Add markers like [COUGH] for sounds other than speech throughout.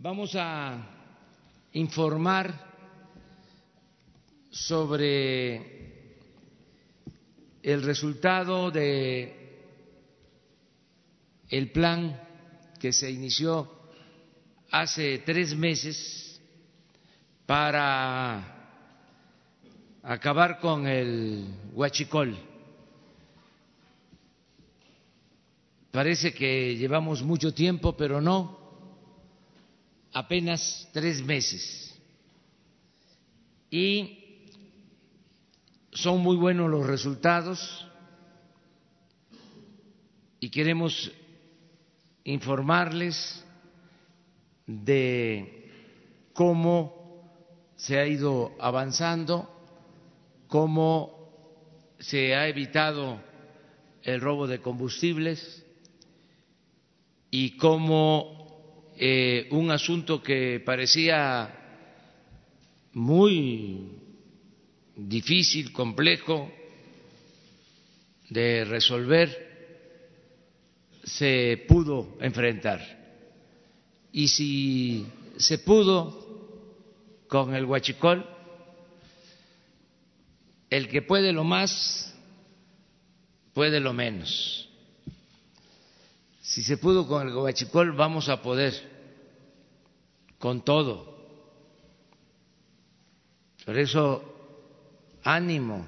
vamos a informar sobre el resultado de el plan que se inició hace tres meses para acabar con el huachicol. Parece que llevamos mucho tiempo, pero no, apenas tres meses. Y son muy buenos los resultados y queremos informarles de cómo se ha ido avanzando cómo se ha evitado el robo de combustibles y cómo eh, un asunto que parecía muy difícil, complejo de resolver, se pudo enfrentar. Y si se pudo con el huachicol, el que puede lo más, puede lo menos. Si se pudo con el gobachicol, vamos a poder con todo. Por eso, ánimo,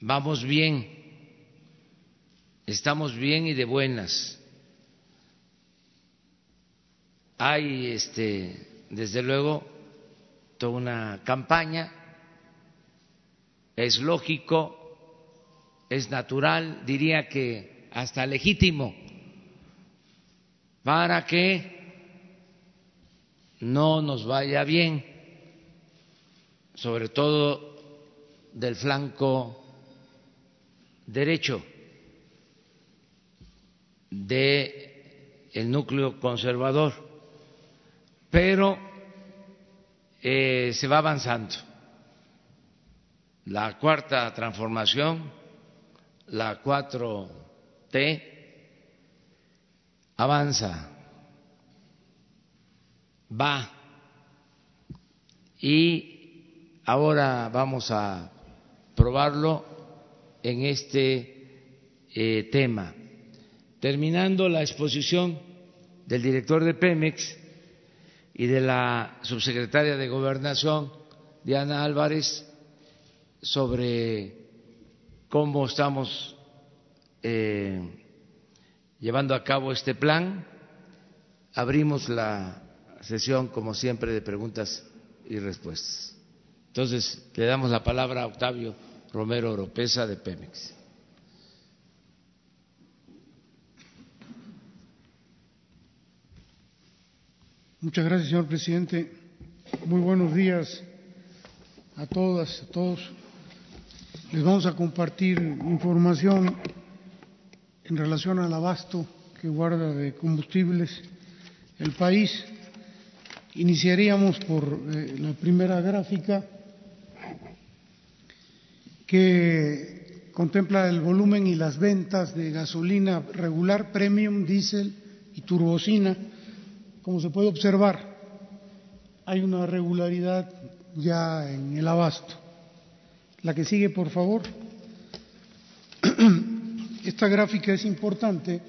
vamos bien, estamos bien y de buenas. Hay, este, desde luego, toda una campaña es lógico, es natural, diría que hasta legítimo, para que no nos vaya bien, sobre todo del flanco derecho de el núcleo conservador, pero eh, se va avanzando. La cuarta transformación, la 4T, avanza, va y ahora vamos a probarlo en este eh, tema. Terminando la exposición del director de Pemex y de la subsecretaria de Gobernación, Diana Álvarez, sobre cómo estamos eh, llevando a cabo este plan. Abrimos la sesión, como siempre, de preguntas y respuestas. Entonces, le damos la palabra a Octavio Romero Oropesa de Pemex. Muchas gracias, señor presidente. Muy buenos días a todas, a todos les vamos a compartir información en relación al abasto que guarda de combustibles el país. Iniciaríamos por eh, la primera gráfica que contempla el volumen y las ventas de gasolina regular, premium, diésel y turbocina. Como se puede observar, hay una regularidad ya en el abasto. La que sigue, por favor. [CLEARS THROAT] Esta gráfica es importante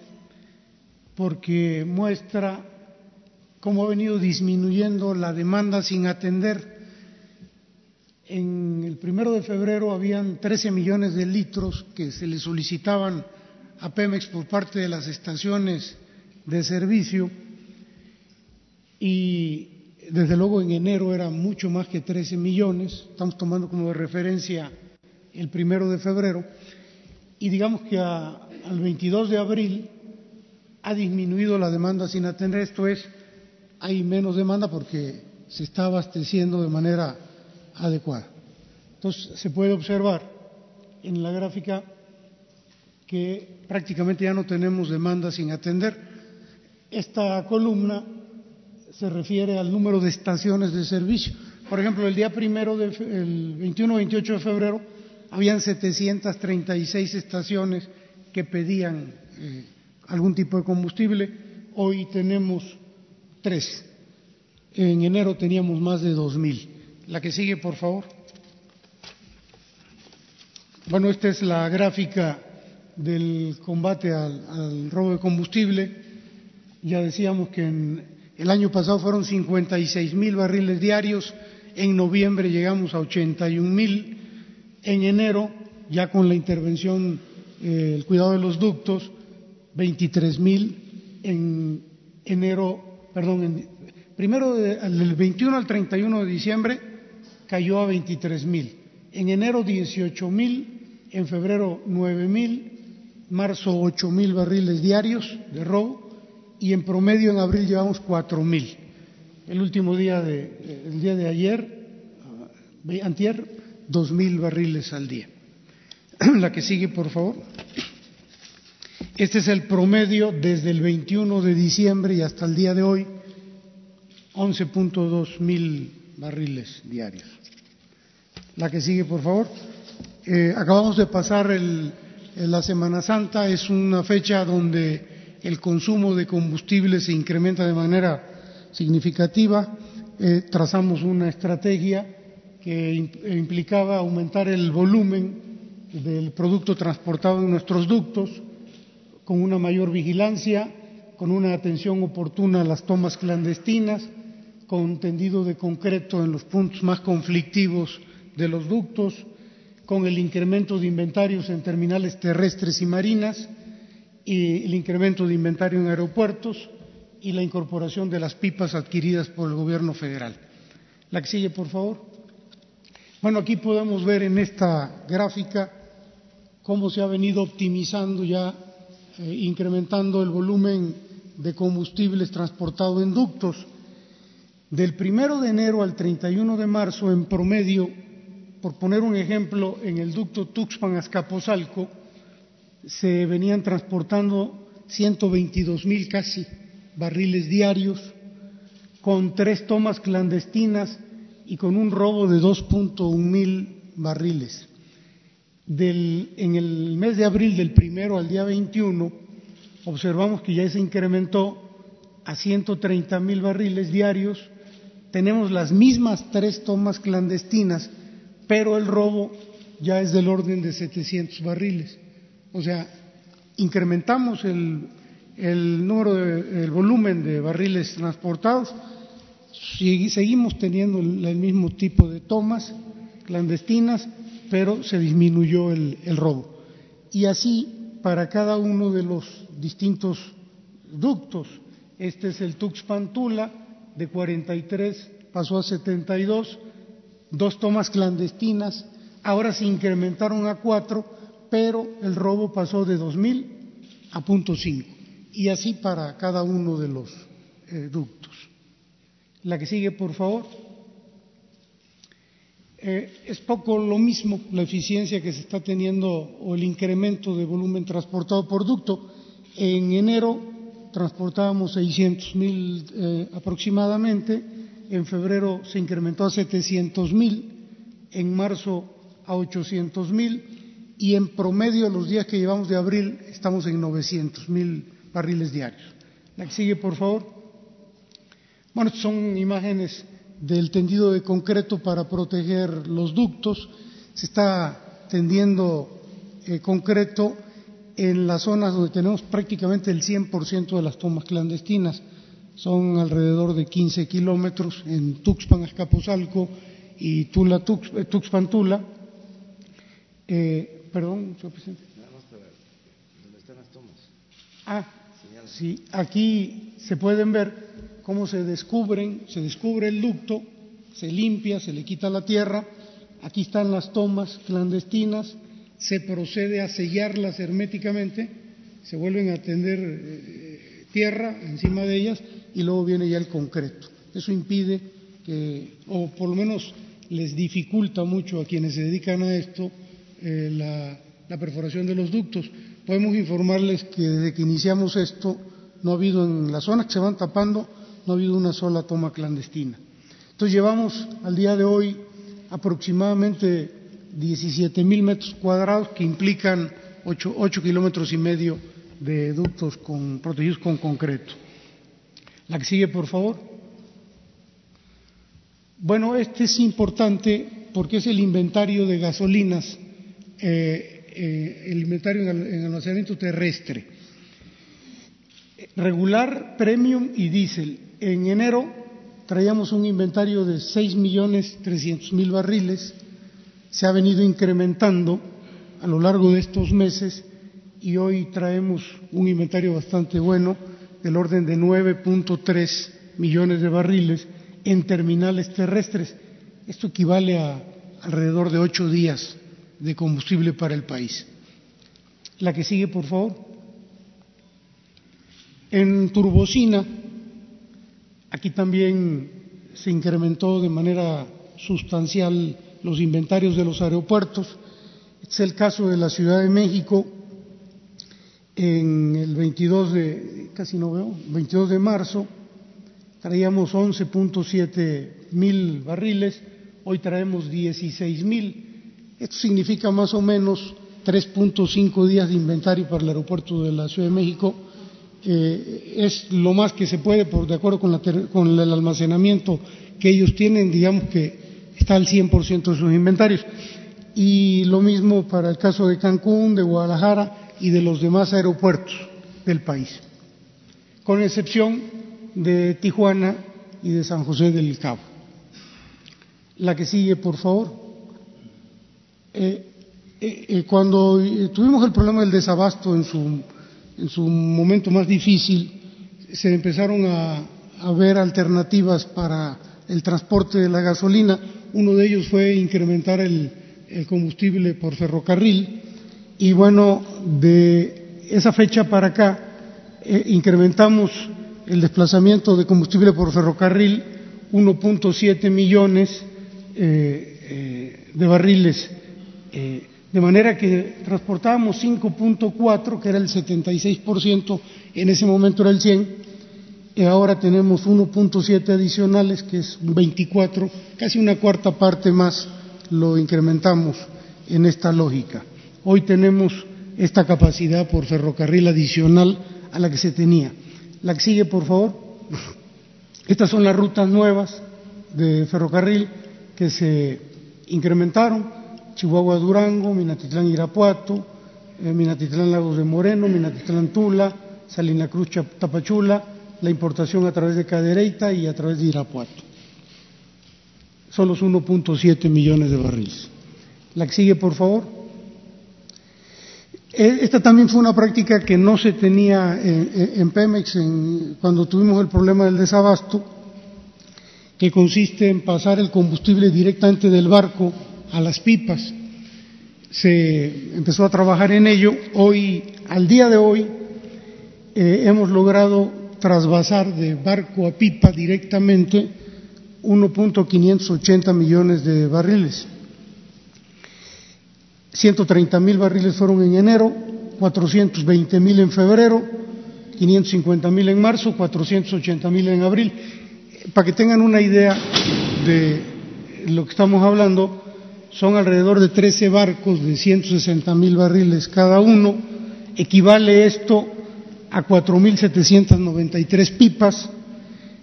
porque muestra cómo ha venido disminuyendo la demanda sin atender. En el primero de febrero habían 13 millones de litros que se le solicitaban a Pemex por parte de las estaciones de servicio. Y desde luego en enero era mucho más que 13 millones, estamos tomando como referencia el primero de febrero, y digamos que al 22 de abril ha disminuido la demanda sin atender, esto es, hay menos demanda porque se está abasteciendo de manera adecuada. Entonces, se puede observar en la gráfica que prácticamente ya no tenemos demanda sin atender. Esta columna se refiere al número de estaciones de servicio. Por ejemplo, el día primero, del el 21-28 de febrero, habían 736 estaciones que pedían eh, algún tipo de combustible. Hoy tenemos tres, en enero teníamos más de 2.000. La que sigue, por favor. Bueno, esta es la gráfica del combate al, robo de combustible. Ya decíamos que en el año pasado fueron 56 mil barriles diarios, en noviembre llegamos a 81 mil, en enero, ya con la intervención, eh, el cuidado de los ductos, 23 mil, en enero, perdón, primero del 21 al 31 de diciembre cayó a 23 mil, en enero 18 mil, en febrero 9 mil, marzo 8 mil barriles diarios de robo y en promedio en abril llevamos 4 mil. El último día de, el día de ayer, uh, antier, 2 mil barriles al día. [CLEARS THROAT] La que sigue, por favor. Este es el promedio desde el 21 de diciembre y hasta el día de hoy, 11.2 mil barriles diarios. La que sigue, por favor. Eh, acabamos de pasar la Semana Santa, es una fecha donde el consumo de combustible se incrementa de manera significativa. Eh, trazamos una estrategia que implicaba aumentar el volumen del producto transportado en nuestros ductos con una mayor vigilancia, con una atención oportuna a las tomas clandestinas, con tendido de concreto en los puntos más conflictivos de los ductos, con el incremento de inventarios en terminales terrestres y marinas, y el incremento de inventario en aeropuertos y la incorporación de las pipas adquiridas por el Gobierno federal. La que sigue, por favor. Bueno, aquí podemos ver en esta gráfica cómo se ha venido optimizando ya, eh, incrementando el volumen de combustibles transportado en ductos. Del primero de enero al 31 de marzo, en promedio, por poner un ejemplo, en el ducto Tuxpan-Azcapotzalco se venían transportando 122 mil casi barriles diarios, con tres tomas clandestinas y con un robo de 2.1 mil barriles. En el mes de abril, del primero al día 21, observamos que ya se incrementó a 130 mil barriles diarios. Tenemos las mismas tres tomas clandestinas, pero el robo ya es del orden de 700 barriles. O sea, incrementamos el, número, el volumen de barriles transportados, seguimos teniendo el, mismo tipo de tomas clandestinas, pero se disminuyó el, robo. Y así para cada uno de los distintos ductos. Este es el Tuxpan-Tula, de 43 pasó a 72, dos tomas clandestinas, ahora se incrementaron a cuatro, pero el robo pasó de 2.000 a punto cinco, y así para cada uno de los eh, ductos. La que sigue, por favor. Eh, es poco lo mismo la eficiencia que se está teniendo o el incremento de volumen transportado por ducto. En enero transportábamos 600 mil eh, aproximadamente, en febrero se incrementó a 700 mil, en marzo a 800 mil y en promedio los días que llevamos de abril estamos en 900 mil barriles diarios. La que sigue, por favor. Bueno, son imágenes del tendido de concreto para proteger los ductos. Se está tendiendo eh, concreto en las zonas donde tenemos prácticamente el 100% de las tomas clandestinas son alrededor de 15 kilómetros en Tuxpan, Azcapotzalco y Tula, Tux, eh, Tuxpan, Tula. Eh, perdón, señor presidente. ¿Dónde están las tomas? Ah, sí, aquí se pueden ver cómo se descubren, se descubre el ducto, se limpia, se le quita la tierra, aquí están las tomas clandestinas, se procede a sellarlas herméticamente, se vuelven a tender eh, tierra encima de ellas y luego viene ya el concreto. Eso impide que, o por lo menos les dificulta mucho a quienes se dedican a esto eh, la, perforación de los ductos. Podemos informarles que desde que iniciamos esto no ha habido en las zonas que se van tapando, no ha habido una sola toma clandestina. Entonces llevamos al día de hoy aproximadamente 17 mil metros cuadrados que implican 8, kilómetros y medio de ductos con, protegidos con concreto. La que sigue, por favor. Bueno, este es importante porque es el inventario de gasolinas, eh, eh, el inventario en, en almacenamiento terrestre. Regular, premium y diésel. En enero traíamos un inventario de 6.300.000 barriles, se ha venido incrementando a lo largo de estos meses y hoy traemos un inventario bastante bueno del orden de 9.3 millones de barriles en terminales terrestres. Esto equivale a alrededor de ocho días de combustible para el país. La que sigue, por favor. En turbocina, aquí también se incrementó de manera sustancial los inventarios de los aeropuertos. Este es el caso de la Ciudad de México, en el 22 de, casi no veo, 22 de marzo, traíamos 11.7 mil barriles, hoy traemos 16 mil. Esto significa más o menos 3.5 días de inventario para el aeropuerto de la Ciudad de México. Eh, es lo más que se puede, por, de acuerdo con, la, con el almacenamiento que ellos tienen, digamos que está al 100% de sus inventarios. Y lo mismo para el caso de Cancún, de Guadalajara y de los demás aeropuertos del país, con excepción de Tijuana y de San José del Cabo. La que sigue, por favor. Eh, eh, eh, cuando tuvimos el problema del desabasto en su, en su momento más difícil, se empezaron a, ver alternativas para el transporte de la gasolina. Uno de ellos fue incrementar el, combustible por ferrocarril y bueno, de esa fecha para acá eh, incrementamos el desplazamiento de combustible por ferrocarril 1.7 millones eh, eh, de barriles, de manera que transportábamos 5.4, que era el 76%, en ese momento era el 100, y ahora tenemos 1.7 adicionales, que es 24, casi una cuarta parte más lo incrementamos en esta lógica. Hoy tenemos esta capacidad por ferrocarril adicional a la que se tenía. La que sigue, por favor. [LAUGHS] Estas son las rutas nuevas de ferrocarril que se incrementaron. Chihuahua-Durango, Minatitlán-Irapuato, eh, Minatitlán-Lagos de Moreno, Minatitlán-Tula, Salina Cruz-Tapachula, la importación a través de Cadereyta y a través de Irapuato. Son los 1.7 millones de barriles. La que sigue, por favor. Eh, esta también fue una práctica que no se tenía en, Pemex cuando tuvimos el problema del desabasto, que consiste en pasar el combustible directamente del barco a las pipas. Se empezó a trabajar en ello. Hoy, al día de hoy, eh, hemos logrado trasvasar de barco a pipa directamente 1.580 millones de barriles. 130 mil barriles fueron en enero, 420 mil en febrero, 550 mil en marzo, 480 mil en abril. Para que tengan una idea de lo que estamos hablando, son alrededor de 13 barcos de 160 mil barriles cada uno. Equivale esto a 4.793 pipas.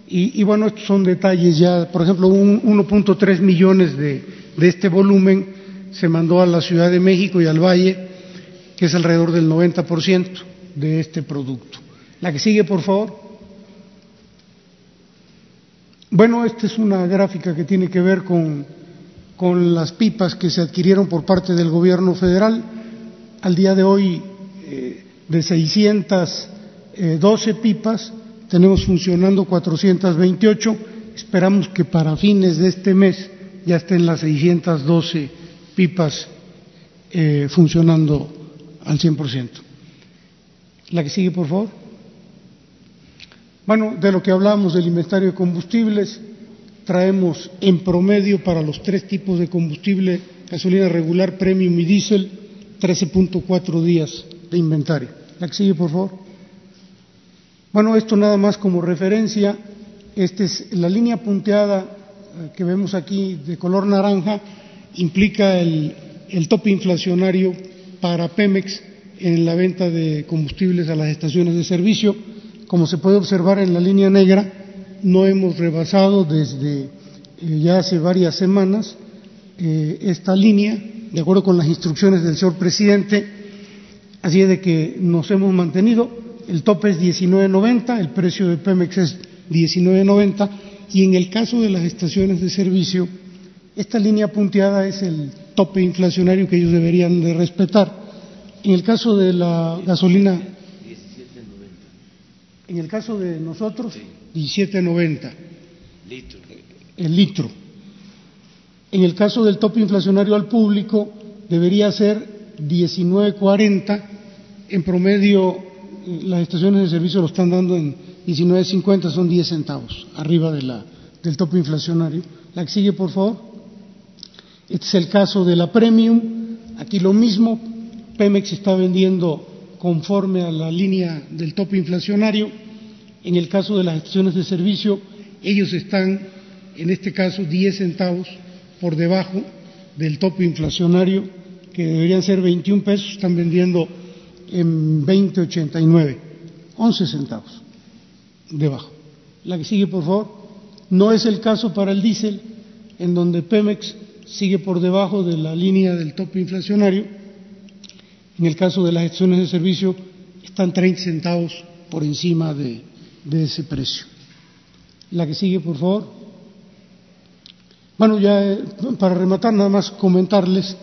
Y, y, bueno, estos son detalles ya, por ejemplo, 1.3 millones de, de este volumen se mandó a la Ciudad de México y al Valle, que es alrededor del 90% de este producto. La que sigue, por favor. Bueno, esta es una gráfica que tiene que ver con, con las pipas que se adquirieron por parte del gobierno federal. Al día de hoy, eh, de 612 pipas, tenemos funcionando 428. Esperamos que para fines de este mes ya estén las 612 pipas eh, funcionando al 100%. La que sigue, por favor. Bueno, de lo que hablamos del inventario de combustibles, traemos en promedio para los tres tipos de combustible, gasolina regular, premium y diésel, 13.4 días de inventario. La que sigue, por favor. Bueno, esto nada más como referencia. Esta es la línea punteada eh, que vemos aquí de color naranja implica el, el tope inflacionario para Pemex en la venta de combustibles a las estaciones de servicio. Como se puede observar en la línea negra, no hemos rebasado desde eh, ya hace varias semanas eh, esta línea, de acuerdo con las instrucciones del señor presidente, así es de que nos hemos mantenido. El tope es 19.90, el precio de Pemex es 19.90 y en el caso de las estaciones de servicio, esta línea punteada es el tope inflacionario que ellos deberían de respetar. En el caso de la gasolina, en el caso de nosotros, 17.90 el litro. En el caso del tope inflacionario al público debería ser 19.40. En promedio, las estaciones de servicio lo están dando en 19.50, son 10 centavos arriba de la, del tope inflacionario. La que sigue, por favor. Este es el caso de la Premium. Aquí lo mismo. Pemex está vendiendo conforme a la línea del tope inflacionario. En el caso de las estaciones de servicio, ellos están, en este caso, 10 centavos por debajo del tope inflacionario, que deberían ser 21 pesos, están vendiendo en 20.89, 11 centavos debajo. La que sigue, por favor. No es el caso para el diésel, en donde Pemex sigue por debajo de la línea del tope inflacionario. En el caso de las estaciones de servicio, están 30 centavos por encima de, de ese precio. La que sigue, por favor. Bueno, ya eh, para rematar, nada más comentarles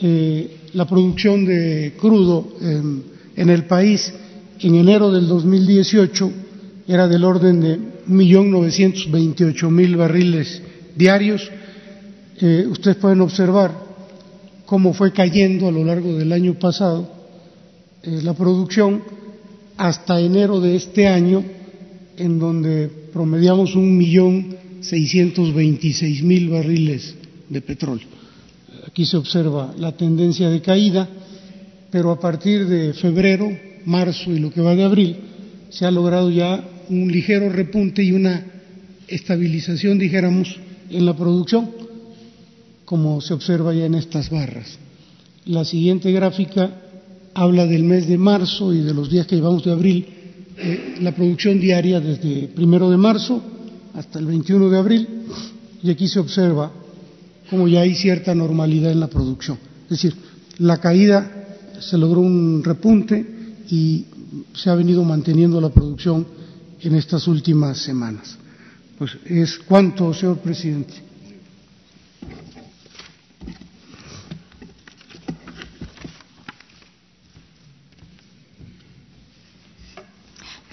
eh, la producción de crudo en, el país en enero del 2018 era del orden de 1.928.000 barriles diarios. Eh, ustedes pueden observar cómo fue cayendo a lo largo del año pasado eh, la producción hasta enero de este año, en donde promediamos un millón seiscientos veintiséis mil barriles de petróleo. Aquí se observa la tendencia de caída, pero a partir de febrero, marzo y lo que va de abril, se ha logrado ya un ligero repunte y una estabilización, dijéramos, en la producción, como se observa ya en estas barras. La siguiente gráfica habla del mes de marzo y de los días que llevamos de abril, eh, la producción diaria desde primero de marzo hasta el 21 de abril, y aquí se observa como ya hay cierta normalidad en la producción. Es decir, la caída se logró un repunte y se ha venido manteniendo la producción en estas últimas semanas. Pues es cuanto, señor presidente.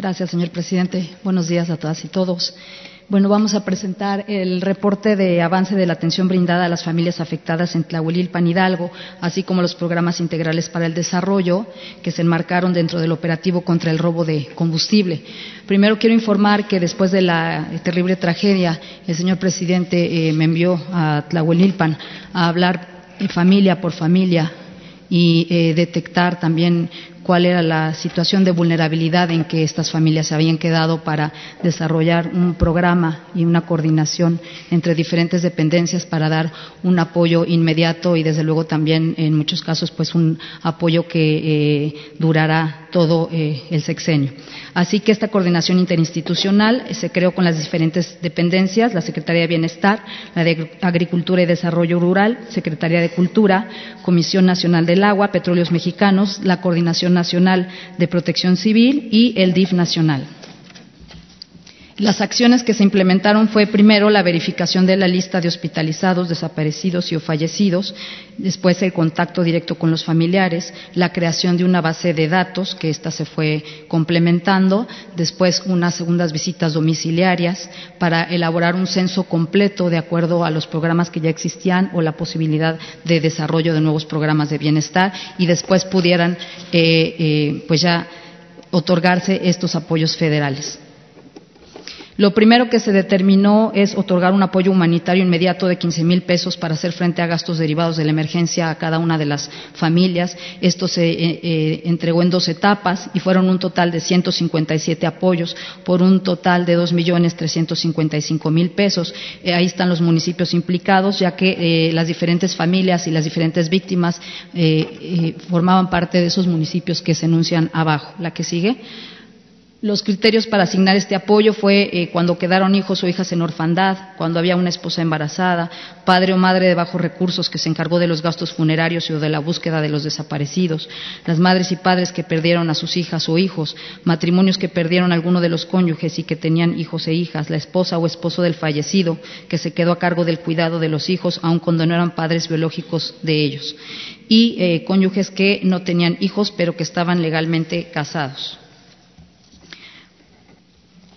Gracias, señor presidente. Buenos días a todas y todos. Bueno, vamos a presentar el reporte de avance de la atención brindada a las familias afectadas en Tlahuelilpan Hidalgo, así como los programas integrales para el desarrollo que se enmarcaron dentro del operativo contra el robo de combustible. Primero quiero informar que después de la terrible tragedia, el señor presidente eh, me envió a Tlahuelilpan a hablar familia por familia y eh, detectar también cuál era la situación de vulnerabilidad en que estas familias se habían quedado para desarrollar un programa y una coordinación entre diferentes dependencias para dar un apoyo inmediato y desde luego también en muchos casos pues un apoyo que eh, durará todo eh, el sexenio. Así que esta coordinación interinstitucional se creó con las diferentes dependencias, la Secretaría de Bienestar, la de Agricultura y Desarrollo Rural, Secretaría de Cultura, Comisión Nacional del Agua, Petróleos Mexicanos, la Coordinación Nacional de Protección Civil y el DIF Nacional. Las acciones que se implementaron fue primero la verificación de la lista de hospitalizados, desaparecidos y o fallecidos, después el contacto directo con los familiares, la creación de una base de datos, que ésta se fue complementando, después unas segundas visitas domiciliarias para elaborar un censo completo de acuerdo a los programas que ya existían o la posibilidad de desarrollo de nuevos programas de bienestar y después pudieran eh, eh, pues ya otorgarse estos apoyos federales. Lo primero que se determinó es otorgar un apoyo humanitario inmediato de 15 mil pesos para hacer frente a gastos derivados de la emergencia a cada una de las familias. Esto se eh, eh, entregó en dos etapas y fueron un total de 157 apoyos por un total de 2 millones 355 mil pesos. Eh, ahí están los municipios implicados, ya que las diferentes familias y las diferentes víctimas formaban parte de esos municipios que se enuncian abajo. La que sigue. Los criterios para asignar este apoyo fue eh, cuando quedaron hijos o hijas en orfandad, cuando había una esposa embarazada, padre o madre de bajos recursos que se encargó de los gastos funerarios o de la búsqueda de los desaparecidos, las madres y padres que perdieron a sus hijas o hijos, matrimonios que perdieron a alguno de los cónyuges y que tenían hijos e hijas, la esposa o esposo del fallecido que se quedó a cargo del cuidado de los hijos aun cuando no eran padres biológicos de ellos, y eh, cónyuges que no tenían hijos pero que estaban legalmente casados.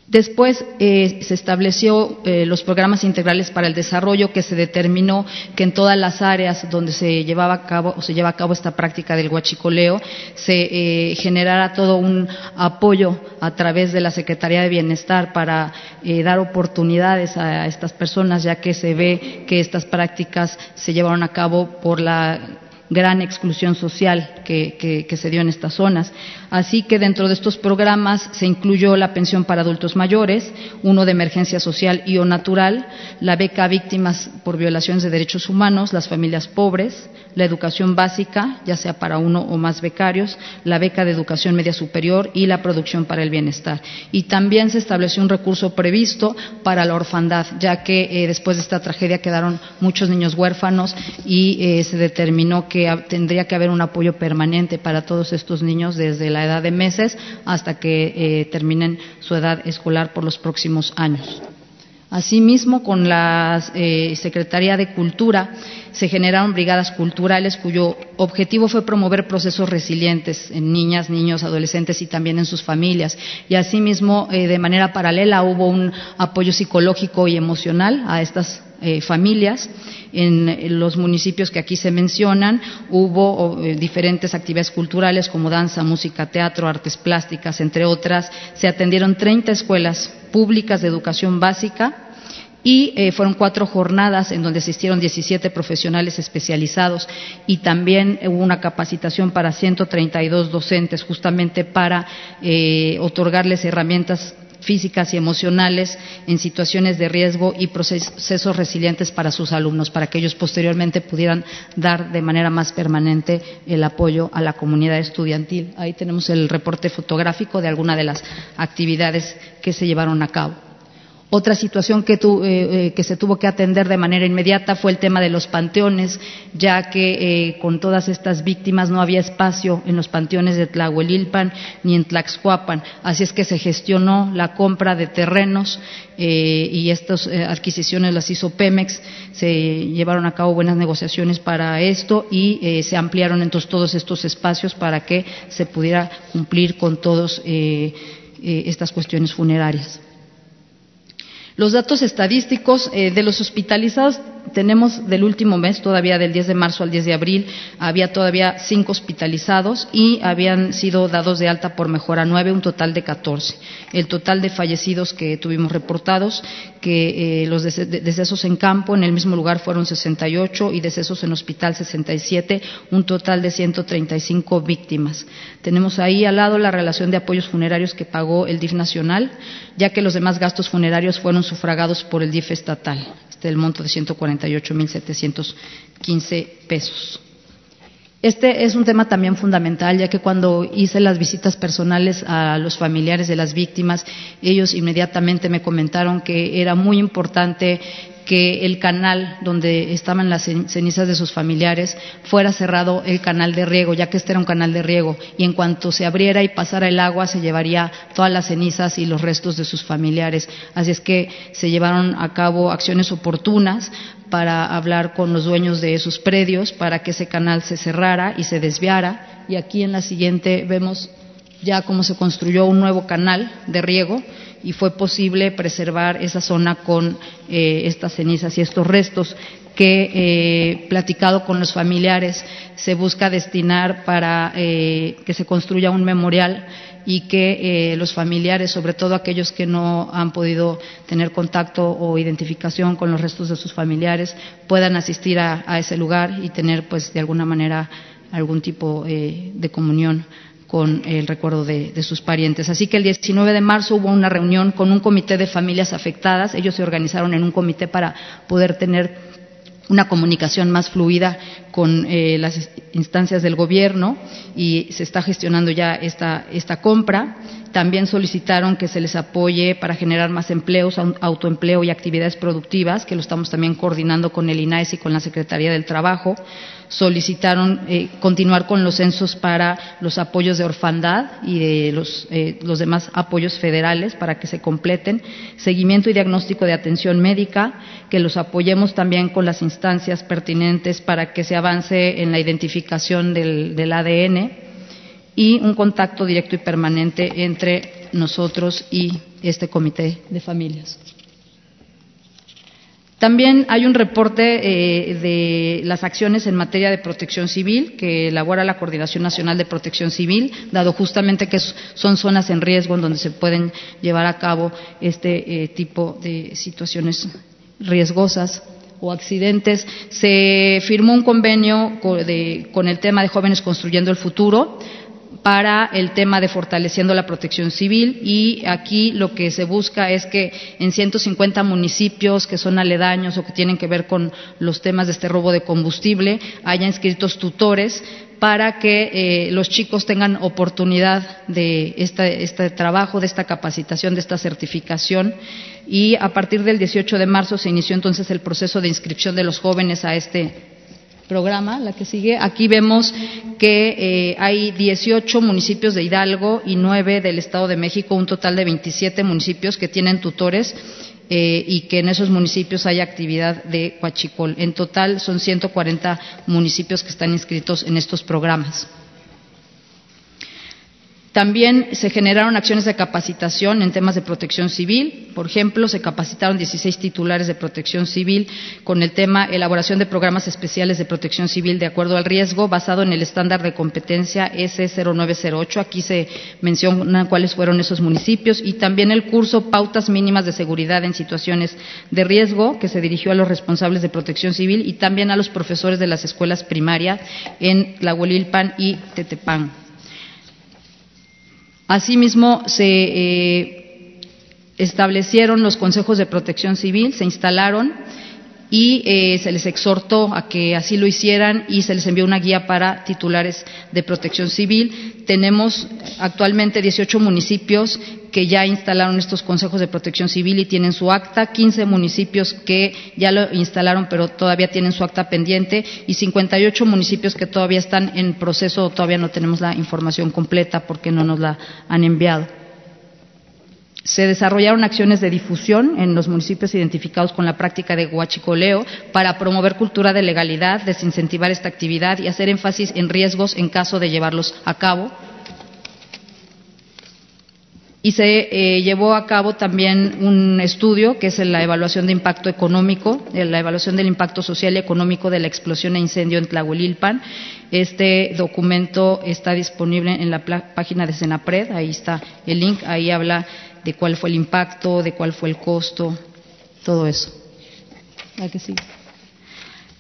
Después eh, se estableció eh, los programas integrales para el desarrollo que se determinó que en todas las áreas donde se llevaba a cabo o se lleva a cabo esta práctica del huachicoleo se eh, generara todo un apoyo a través de la Secretaría de Bienestar para dar oportunidades a estas personas ya que se ve que estas prácticas se llevaron a cabo por la gran exclusión social que, se dio en estas zonas. Así que dentro de estos programas se incluyó la pensión para adultos mayores, uno de emergencia social y o natural, la beca a víctimas por violaciones de derechos humanos, las familias pobres, la educación básica, ya sea para uno o más becarios, la beca de educación media superior y la producción para el bienestar. Y también se estableció un recurso previsto para la orfandad, ya que eh, después de esta tragedia quedaron muchos niños huérfanos y eh, se determinó que tendría que haber un apoyo permanente para todos estos niños desde la edad de meses hasta que eh, terminen su edad escolar por los próximos años. Asimismo, con la eh, Secretaría de Cultura se generaron brigadas culturales cuyo objetivo fue promover procesos resilientes en niñas, niños, adolescentes y también en sus familias. Y asimismo, eh, de manera paralela, hubo un apoyo psicológico y emocional a estas familias. En, los municipios que aquí se mencionan hubo eh, diferentes actividades culturales como danza, música, teatro, artes plásticas, entre otras. Se atendieron 30 escuelas públicas de educación básica y eh, fueron cuatro jornadas en donde asistieron 17 profesionales especializados y también hubo una capacitación para 132 docentes justamente para otorgarles herramientas físicas y emocionales en situaciones de riesgo y procesos resilientes para sus alumnos, para que ellos posteriormente pudieran dar de manera más permanente el apoyo a la comunidad estudiantil. Ahí tenemos el reporte fotográfico de alguna de las actividades que se llevaron a cabo. Otra situación eh, eh, que, se tuvo que atender de manera inmediata fue el tema de los panteones, ya que eh, con todas estas víctimas no había espacio en los panteones de Tlahuelilpan ni en Tlaxcuapan. Así es que se gestionó la compra de terrenos y estas adquisiciones las hizo Pemex. Se llevaron a cabo buenas negociaciones para esto y se ampliaron entonces todos estos espacios para que se pudiera cumplir con todas estas cuestiones funerarias. Los datos estadísticos eh, de los hospitalizados tenemos del último mes, todavía del 10 de marzo al 10 de abril, había todavía cinco hospitalizados y habían sido dados de alta por mejora nueve, un total de 14. El total de fallecidos que tuvimos reportados, que eh, los decesos en campo en el mismo lugar fueron 68 y decesos en hospital 67, un total de 135 víctimas. Tenemos ahí al lado la relación de apoyos funerarios que pagó el DIF nacional, ya que los demás gastos funerarios fueron sufragados por el DIF estatal del monto de 148.715 pesos. Este es un tema también fundamental, ya que cuando hice las visitas personales a los familiares de las víctimas, ellos inmediatamente me comentaron que era muy importante que el canal donde estaban las cenizas de sus familiares fuera cerrado el canal de riego, ya que este era un canal de riego, y en cuanto se abriera y pasara el agua se llevaría todas las cenizas y los restos de sus familiares. Así es que se llevaron a cabo acciones oportunas para hablar con los dueños de esos predios para que ese canal se cerrara y se desviara. Y aquí en la siguiente vemos ya cómo se construyó un nuevo canal de riego y fue posible preservar esa zona con eh, estas cenizas y estos restos que, eh, platicado con los familiares, se busca destinar para eh, que se construya un memorial y que los familiares, sobre todo aquellos que no han podido tener contacto o identificación con los restos de sus familiares, puedan asistir a, a ese lugar y tener, pues, de alguna manera algún tipo de comunión con el recuerdo de, sus parientes. Así que el 19 de marzo hubo una reunión con un comité de familias afectadas. Ellos se organizaron en un comité para poder tener una comunicación más fluida con eh, las instancias del gobierno y se está gestionando ya esta, esta compra. También solicitaron que se les apoye para generar más empleos, autoempleo y actividades productivas, que lo estamos también coordinando con el INAES y con la Secretaría del Trabajo solicitaron eh, continuar con los censos para los apoyos de orfandad y de los, eh, los, demás apoyos federales para que se completen, seguimiento y diagnóstico de atención médica, que los apoyemos también con las instancias pertinentes para que se avance en la identificación del, del ADN y un contacto directo y permanente entre nosotros y este comité de familias. También hay un reporte eh, de las acciones en materia de protección civil que elabora la Coordinación Nacional de Protección Civil, dado justamente que son zonas en riesgo en donde se pueden llevar a cabo este eh, tipo de situaciones riesgosas o accidentes. Se firmó un convenio con el tema de jóvenes construyendo el futuro para el tema de fortaleciendo la protección civil y aquí lo que se busca es que en 150 municipios que son aledaños o que tienen que ver con los temas de este robo de combustible haya inscritos tutores para que eh, los chicos tengan oportunidad de este trabajo, de esta capacitación, de esta certificación. Y a partir del 18 de marzo se inició entonces el proceso de inscripción de los jóvenes a este programa, la que sigue, aquí vemos que eh, hay 18 municipios de Hidalgo y 9 del Estado de México, un total de 27 municipios que tienen tutores eh, y que en esos municipios hay actividad de Huachicol. En total son 140 municipios que están inscritos en estos programas. También se generaron acciones de capacitación en temas de protección civil. Por ejemplo, se capacitaron 16 titulares de protección civil con el tema elaboración de programas especiales de protección civil de acuerdo al riesgo basado en el estándar de competencia S0908. Aquí se mencionan cuáles fueron esos municipios y también el curso Pautas mínimas de seguridad en situaciones de riesgo que se dirigió a los responsables de protección civil y también a los profesores de las escuelas primarias en Tlahuelilpan y Tetepán. Asimismo, se eh, establecieron los consejos de protección civil, se instalaron y eh, se les exhortó a que así lo hicieran y se les envió una guía para titulares de protección civil. Tenemos actualmente 18 municipios que ya instalaron estos consejos de protección civil y tienen su acta, 15 municipios que ya lo instalaron pero todavía tienen su acta pendiente y 58 municipios que todavía están en proceso, todavía no tenemos la información completa porque no nos la han enviado. Se desarrollaron acciones de difusión en los municipios identificados con la práctica de huachicoleo para promover cultura de legalidad, desincentivar esta actividad y hacer énfasis en riesgos en caso de llevarlos a cabo y se eh, llevó a cabo también un estudio que es la evaluación de impacto económico, eh, la evaluación del impacto social y económico de la explosión e incendio en Tlahuelilpan. Este documento está disponible en la página de Senapred, ahí está el link, ahí habla de cuál fue el impacto, de cuál fue el costo, todo eso.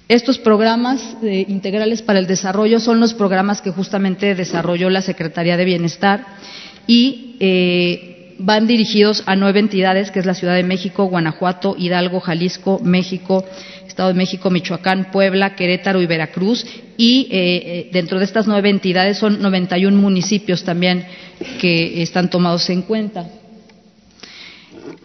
Estos programas eh, integrales para el desarrollo son los programas que justamente desarrolló la Secretaría de Bienestar y eh, van dirigidos a nueve entidades, que es la Ciudad de México, Guanajuato, Hidalgo, Jalisco, México, Estado de México, Michoacán, Puebla, Querétaro y Veracruz. Y eh, eh, dentro de estas nueve entidades son 91 municipios también que están tomados en cuenta.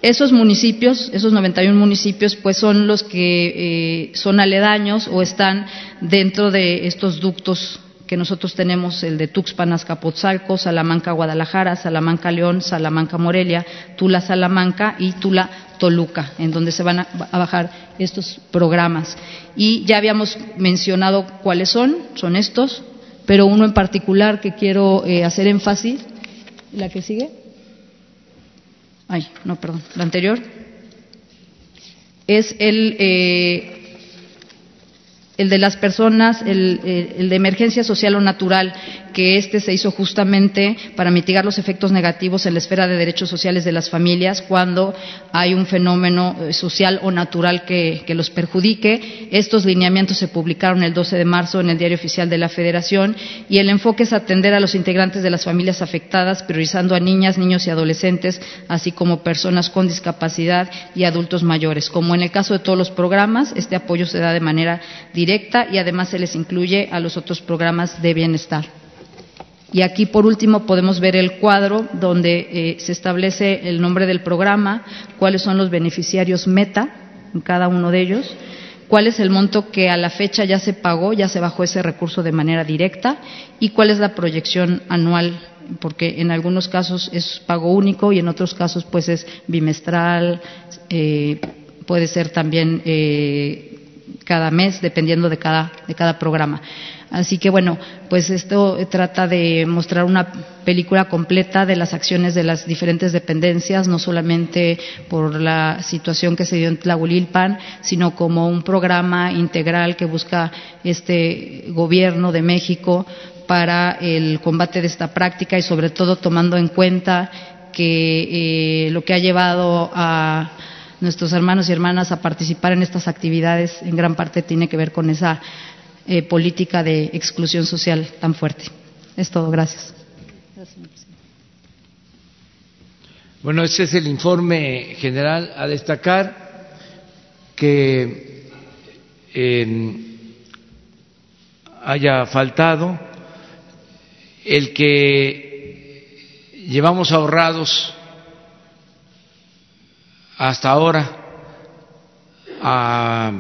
Esos municipios, esos 91 municipios, pues son los que son aledaños o están dentro de estos ductos que nosotros tenemos el de Tuxpan, Azcapotzalco, Salamanca, Guadalajara, Salamanca, León, Salamanca, Morelia, Tula, Salamanca y Tula, Toluca, en donde se van a, bajar estos programas. Y ya habíamos mencionado cuáles son, son estos, pero uno en particular que quiero eh, hacer énfasis, la que sigue. Ay, no, perdón, la anterior. Es el eh, el de las personas, el, de emergencia social o natural, que este se hizo justamente para mitigar los efectos negativos en la esfera de derechos sociales de las familias cuando hay un fenómeno eh, social o natural que, los perjudique. Estos lineamientos se publicaron el 12 de marzo en el Diario Oficial de la Federación y el enfoque es atender a los integrantes de las familias afectadas, priorizando a niñas, niños y adolescentes, así como personas con discapacidad y adultos mayores. Como en el caso de todos los programas, este apoyo se da de manera directa y además se les incluye a los otros programas de bienestar. Y aquí, por último, podemos ver el cuadro donde eh, se establece el nombre del programa, cuáles son los beneficiarios meta en cada uno de ellos, cuál es el monto que a la fecha ya se pagó, ya se bajó ese recurso de manera directa y cuál es la proyección anual, porque en algunos casos es pago único y en otros casos pues es bimestral, eh, puede ser también eh, cada mes, dependiendo de cada, de cada programa. Así que bueno, pues esto trata de mostrar una película completa de las acciones de las diferentes dependencias, no solamente por la situación que se dio en Tlahuililpan, sino como un programa integral que busca este gobierno de México para el combate de esta práctica y sobre todo tomando en cuenta que eh, lo que ha llevado a nuestros hermanos y hermanas a participar en estas actividades en gran parte tiene que ver con esa eh, política de exclusión social tan fuerte. Es todo. Gracias. Bueno, ese es el informe general a destacar que haya faltado el que llevamos ahorrados hasta ahora a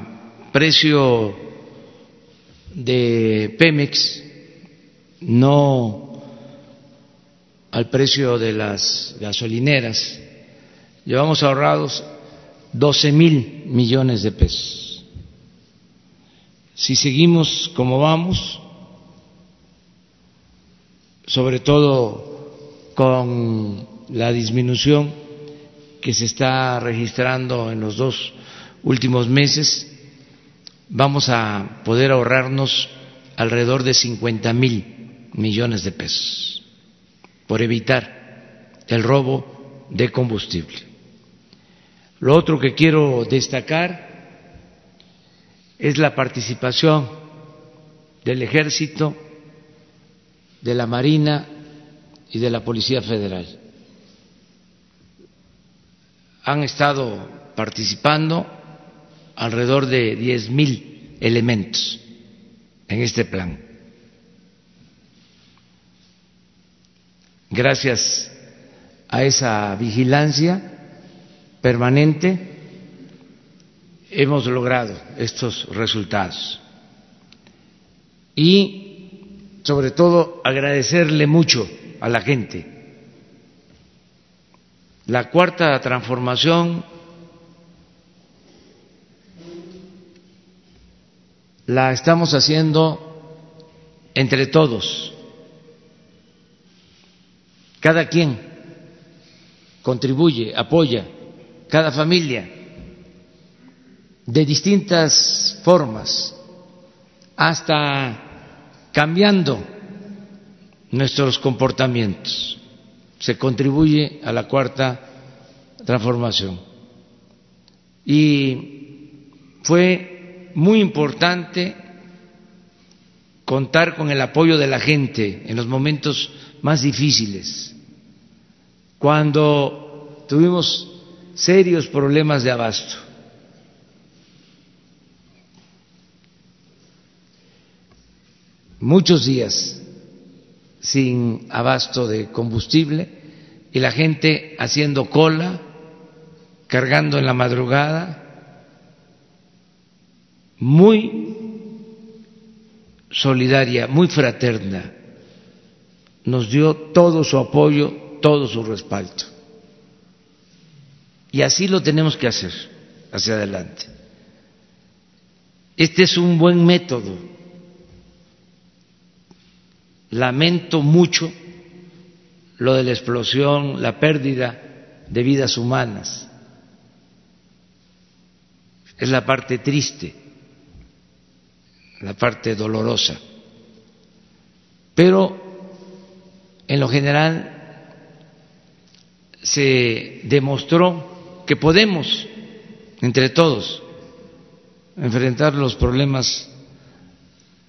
precio de Pemex, no al precio de las gasolineras. Llevamos ahorrados 12 mil millones de pesos. Si seguimos como vamos, sobre todo con la disminución que se está registrando en los dos últimos meses, vamos a poder ahorrarnos alrededor de 50 mil millones de pesos por evitar el robo de combustible. Lo otro que quiero destacar es la participación del Ejército, de la Marina y de la Policía Federal han estado participando alrededor de diez mil elementos en este plan. Gracias a esa vigilancia permanente hemos logrado estos resultados. Y sobre todo agradecerle mucho a la gente la cuarta transformación la estamos haciendo entre todos. Cada quien contribuye, apoya, cada familia, de distintas formas, hasta cambiando nuestros comportamientos se contribuye a la cuarta transformación. Y fue muy importante contar con el apoyo de la gente en los momentos más difíciles, cuando tuvimos serios problemas de abasto. Muchos días sin abasto de combustible y la gente haciendo cola, cargando en la madrugada, muy solidaria, muy fraterna, nos dio todo su apoyo, todo su respaldo. Y así lo tenemos que hacer hacia adelante. Este es un buen método lamento mucho lo de la explosión, la pérdida de vidas humanas. Es la parte triste, la parte dolorosa. Pero en lo general se demostró que podemos, entre todos, enfrentar los problemas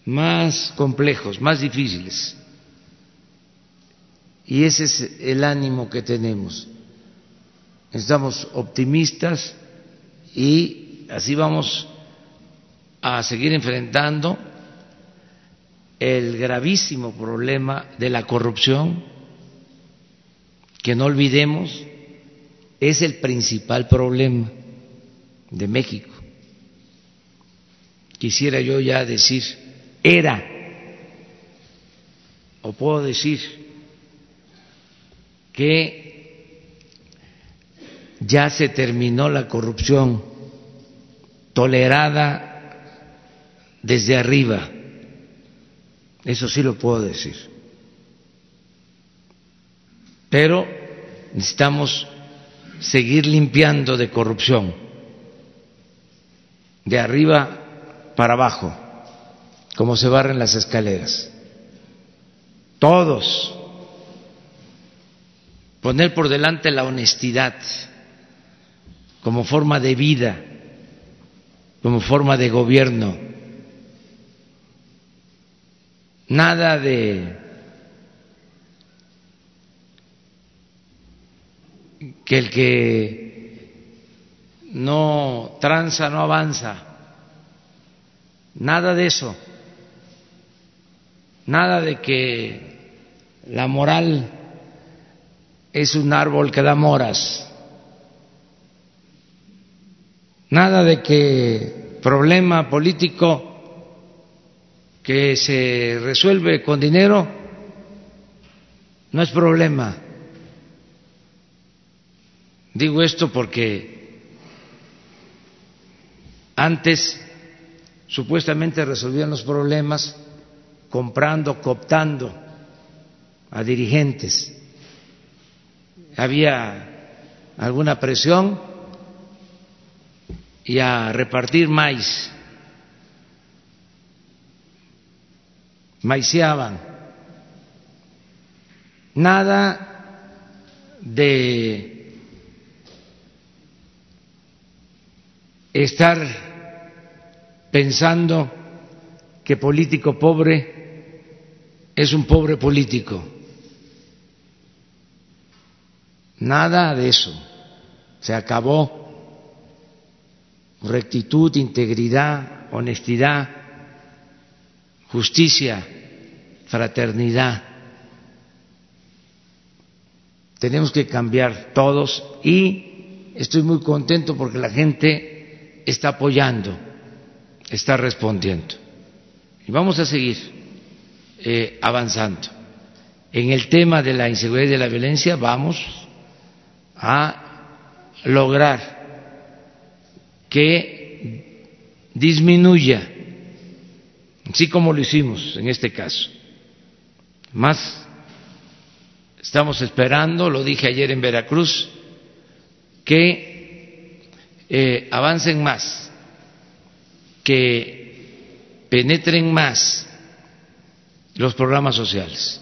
más complejos, más difíciles. Y ese es el ánimo que tenemos. Estamos optimistas y así vamos a seguir enfrentando el gravísimo problema de la corrupción, que no olvidemos, es el principal problema de México. Quisiera yo ya decir, era, o puedo decir, que ya se terminó la corrupción tolerada desde arriba. Eso sí lo puedo decir. Pero necesitamos seguir limpiando de corrupción, de arriba para abajo, como se barren las escaleras. Todos. Poner por delante la honestidad como forma de vida, como forma de gobierno. Nada de que el que no tranza no avanza, nada de eso, nada de que la moral es un árbol que da moras, nada de que problema político que se resuelve con dinero no es problema. Digo esto porque antes supuestamente resolvían los problemas comprando, cooptando a dirigentes. Había alguna presión y a repartir maíz maiciaban. Nada de estar pensando que político pobre es un pobre político. Nada de eso. Se acabó. Rectitud, integridad, honestidad, justicia, fraternidad. Tenemos que cambiar todos y estoy muy contento porque la gente está apoyando, está respondiendo. Y vamos a seguir eh, avanzando. En el tema de la inseguridad y de la violencia vamos a lograr que disminuya así como lo hicimos en este caso. Más estamos esperando, lo dije ayer en Veracruz, que eh, avancen más, que penetren más los programas sociales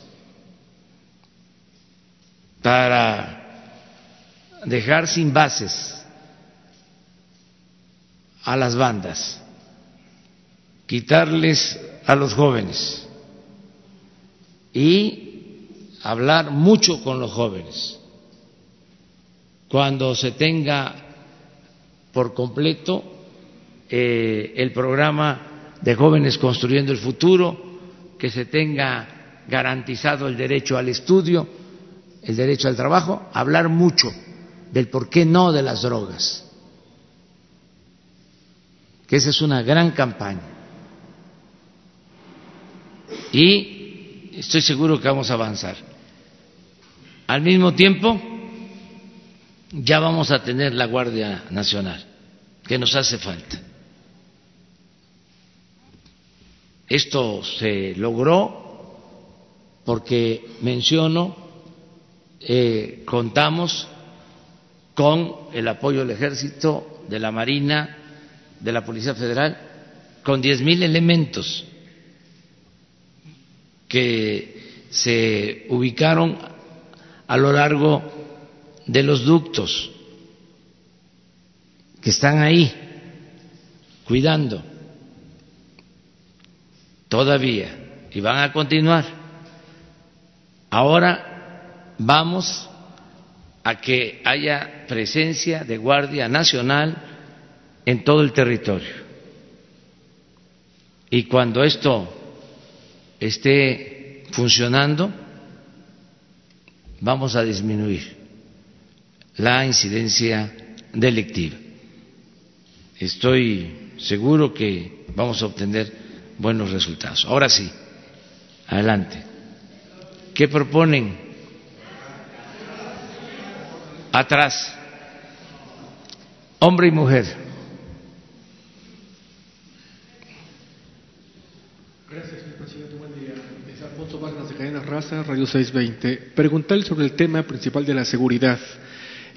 para dejar sin bases a las bandas quitarles a los jóvenes y hablar mucho con los jóvenes. Cuando se tenga por completo eh, el programa de jóvenes construyendo el futuro, que se tenga garantizado el derecho al estudio, el derecho al trabajo, hablar mucho del por qué no de las drogas, que esa es una gran campaña y estoy seguro que vamos a avanzar. Al mismo tiempo, ya vamos a tener la Guardia Nacional, que nos hace falta. Esto se logró porque menciono, eh, contamos con el apoyo del Ejército, de la Marina, de la Policía Federal, con diez mil elementos que se ubicaron a lo largo de los ductos que están ahí cuidando todavía y van a continuar. Ahora vamos a que haya presencia de Guardia Nacional en todo el territorio. Y cuando esto esté funcionando, vamos a disminuir la incidencia delictiva. Estoy seguro que vamos a obtener buenos resultados. Ahora sí, adelante. ¿Qué proponen? Atrás. Hombre y mujer. Gracias, señor presidente. Buen día. Es Alfonso Vargas de Cadena Raza, Radio 620. Preguntarle sobre el tema principal de la seguridad.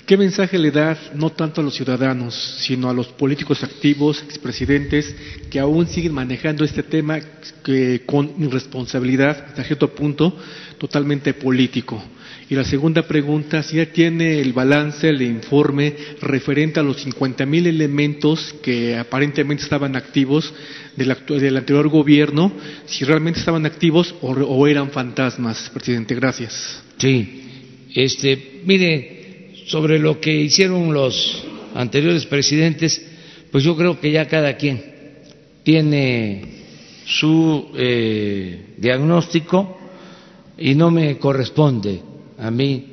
¿Qué mensaje le da no tanto a los ciudadanos, sino a los políticos activos, expresidentes, que aún siguen manejando este tema que, con irresponsabilidad, hasta cierto punto, totalmente político? Y la segunda pregunta, si ya tiene el balance, el informe referente a los 50 mil elementos que aparentemente estaban activos del, del, anterior gobierno, si realmente estaban activos o, o eran fantasmas, presidente. Gracias. Sí, este, mire sobre lo que hicieron los anteriores presidentes, pues yo creo que ya cada quien tiene su eh, diagnóstico y no me corresponde a mí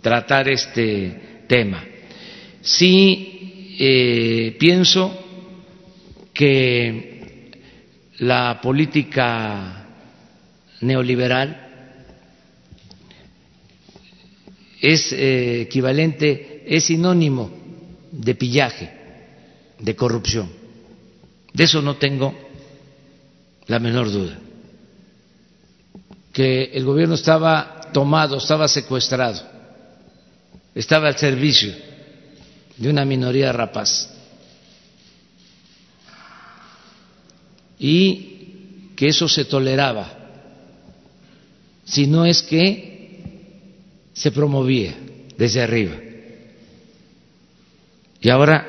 tratar este tema. Sí eh, pienso que la política neoliberal es eh, equivalente, es sinónimo de pillaje, de corrupción. De eso no tengo la menor duda. Que el gobierno estaba tomado, estaba secuestrado, estaba al servicio de una minoría rapaz. Y que eso se toleraba, si no es que se promovía desde arriba. Y ahora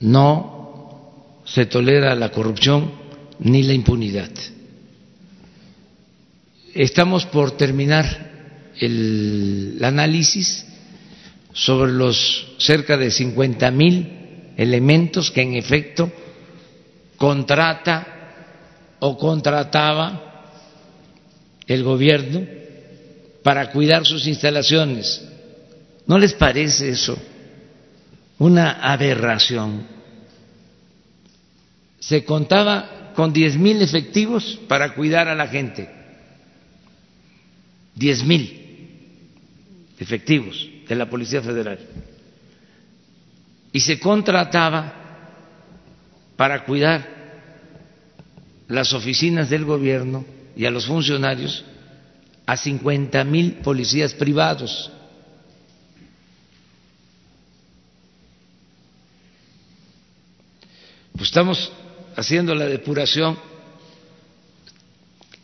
no se tolera la corrupción ni la impunidad. Estamos por terminar el análisis sobre los cerca de 50 mil elementos que en efecto contrata o contrataba el gobierno para cuidar sus instalaciones. ¿No les parece eso una aberración? Se contaba con diez mil efectivos para cuidar a la gente. Diez mil efectivos de la Policía Federal. Y se contrataba para cuidar las oficinas del gobierno y a los funcionarios a 50 mil policías privados. Pues estamos haciendo la depuración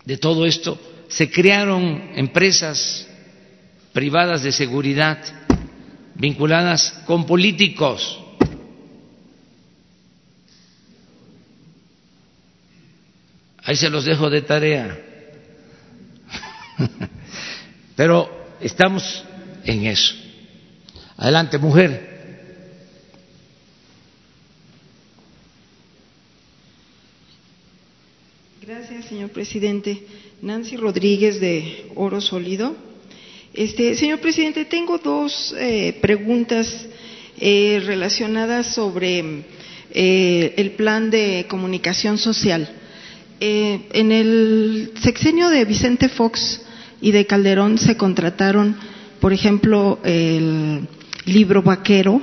de todo esto. Se crearon empresas privadas de seguridad vinculadas con políticos. Ahí se los dejo de tarea. [LAUGHS] Pero estamos en eso. Adelante, mujer. Gracias, señor presidente. Nancy Rodríguez de Oro Sólido. Este, señor presidente, tengo dos eh, preguntas eh, relacionadas sobre eh, el plan de comunicación social. Eh, en el sexenio de Vicente Fox y de Calderón se contrataron, por ejemplo, el libro vaquero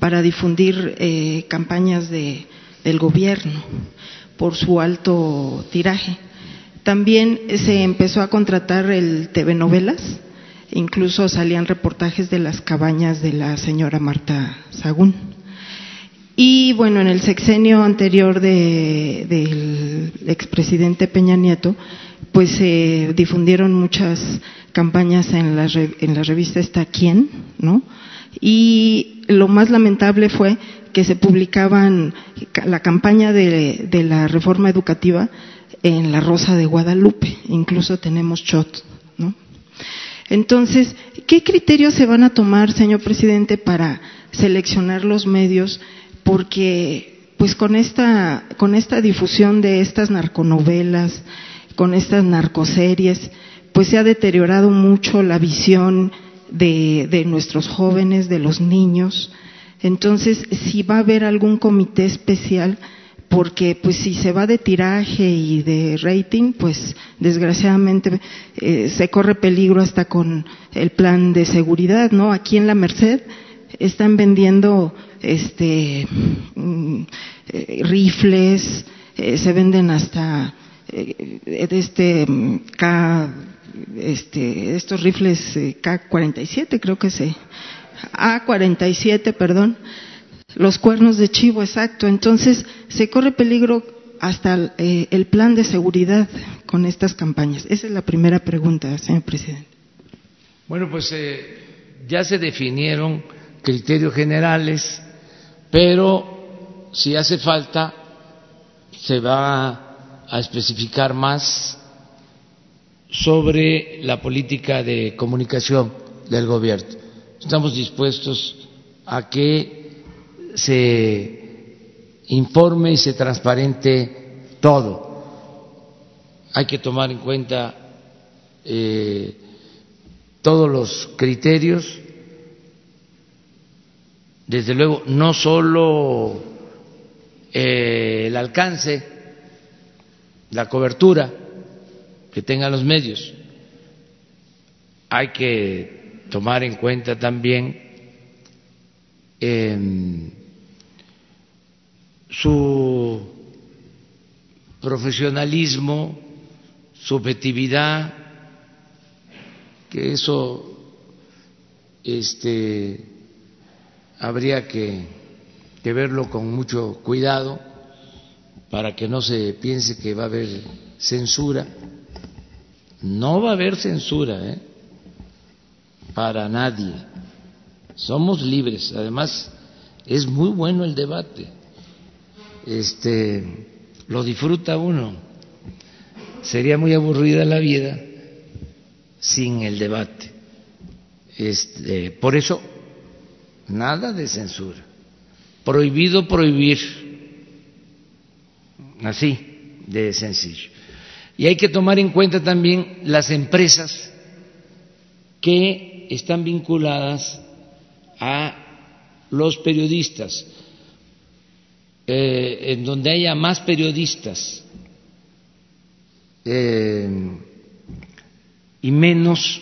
para difundir eh, campañas de, del gobierno por su alto tiraje. También se empezó a contratar el TV Novelas, incluso salían reportajes de las cabañas de la señora Marta Sagún. Y bueno, en el sexenio anterior del expresidente Peña Nieto, pues se difundieron muchas campañas en la, en la revista Está Quién, ¿no? Y lo más lamentable fue que se publicaban la campaña de, de la reforma educativa en la Rosa de Guadalupe, incluso tenemos shot, ¿no? Entonces, ¿qué criterios se van a tomar, señor presidente, para seleccionar los medios? Porque, pues con esta, con esta difusión de estas narconovelas, con estas narcoseries, pues se ha deteriorado mucho la visión de, de nuestros jóvenes, de los niños. Entonces, si va a haber algún comité especial, porque pues si se va de tiraje y de rating, pues desgraciadamente eh, se corre peligro hasta con el plan de seguridad, ¿no? Aquí en la Merced están vendiendo este mm, eh, rifles, eh, se venden hasta este K este estos rifles K47 creo que se A47, perdón los cuernos de chivo, exacto. Entonces, se corre peligro hasta eh, el plan de seguridad con estas campañas. Esa es la primera pregunta, señor presidente. Bueno, pues eh, ya se definieron criterios generales, pero si hace falta, se va a especificar más sobre la política de comunicación del gobierno. Estamos dispuestos a que se informe y se transparente todo. Hay que tomar en cuenta eh, todos los criterios, desde luego no solo eh, el alcance, la cobertura que tengan los medios, hay que tomar en cuenta también eh, su profesionalismo, su objetividad, que eso este, habría que, verlo con mucho cuidado para que no se piense que va a haber censura. No va a haber censura ¿eh? para nadie. Somos libres. Además, es muy bueno el debate este, lo disfruta uno. Sería muy aburrida la vida sin el debate. Este, por eso, nada de censura. Prohibido prohibir. Así, de sencillo. Y hay que tomar en cuenta también las empresas que están vinculadas a los periodistas eh, en donde haya más periodistas eh, y menos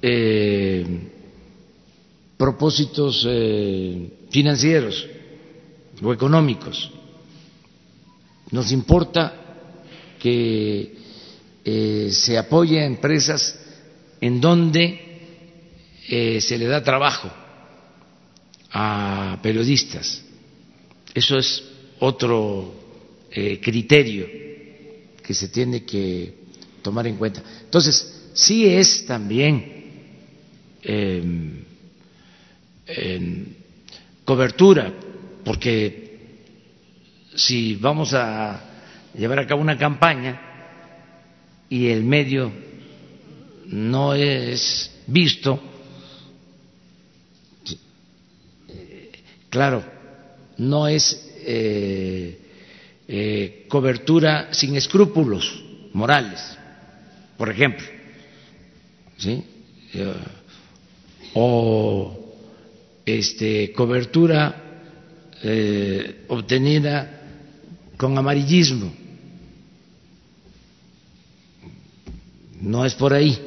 eh, propósitos financieros o económicos. Nos importa que se apoye a empresas en donde se le da trabajo a periodistas eso es otro eh, criterio que se tiene que tomar en cuenta. Entonces, sí es también em, cobertura, porque si vamos a llevar a cabo una campaña y el medio no es visto, eh, claro, no es eh, eh, cobertura sin escrúpulos morales, por ejemplo, ¿sí? Eh, o este, cobertura obtenida con amarillismo. No es por ahí.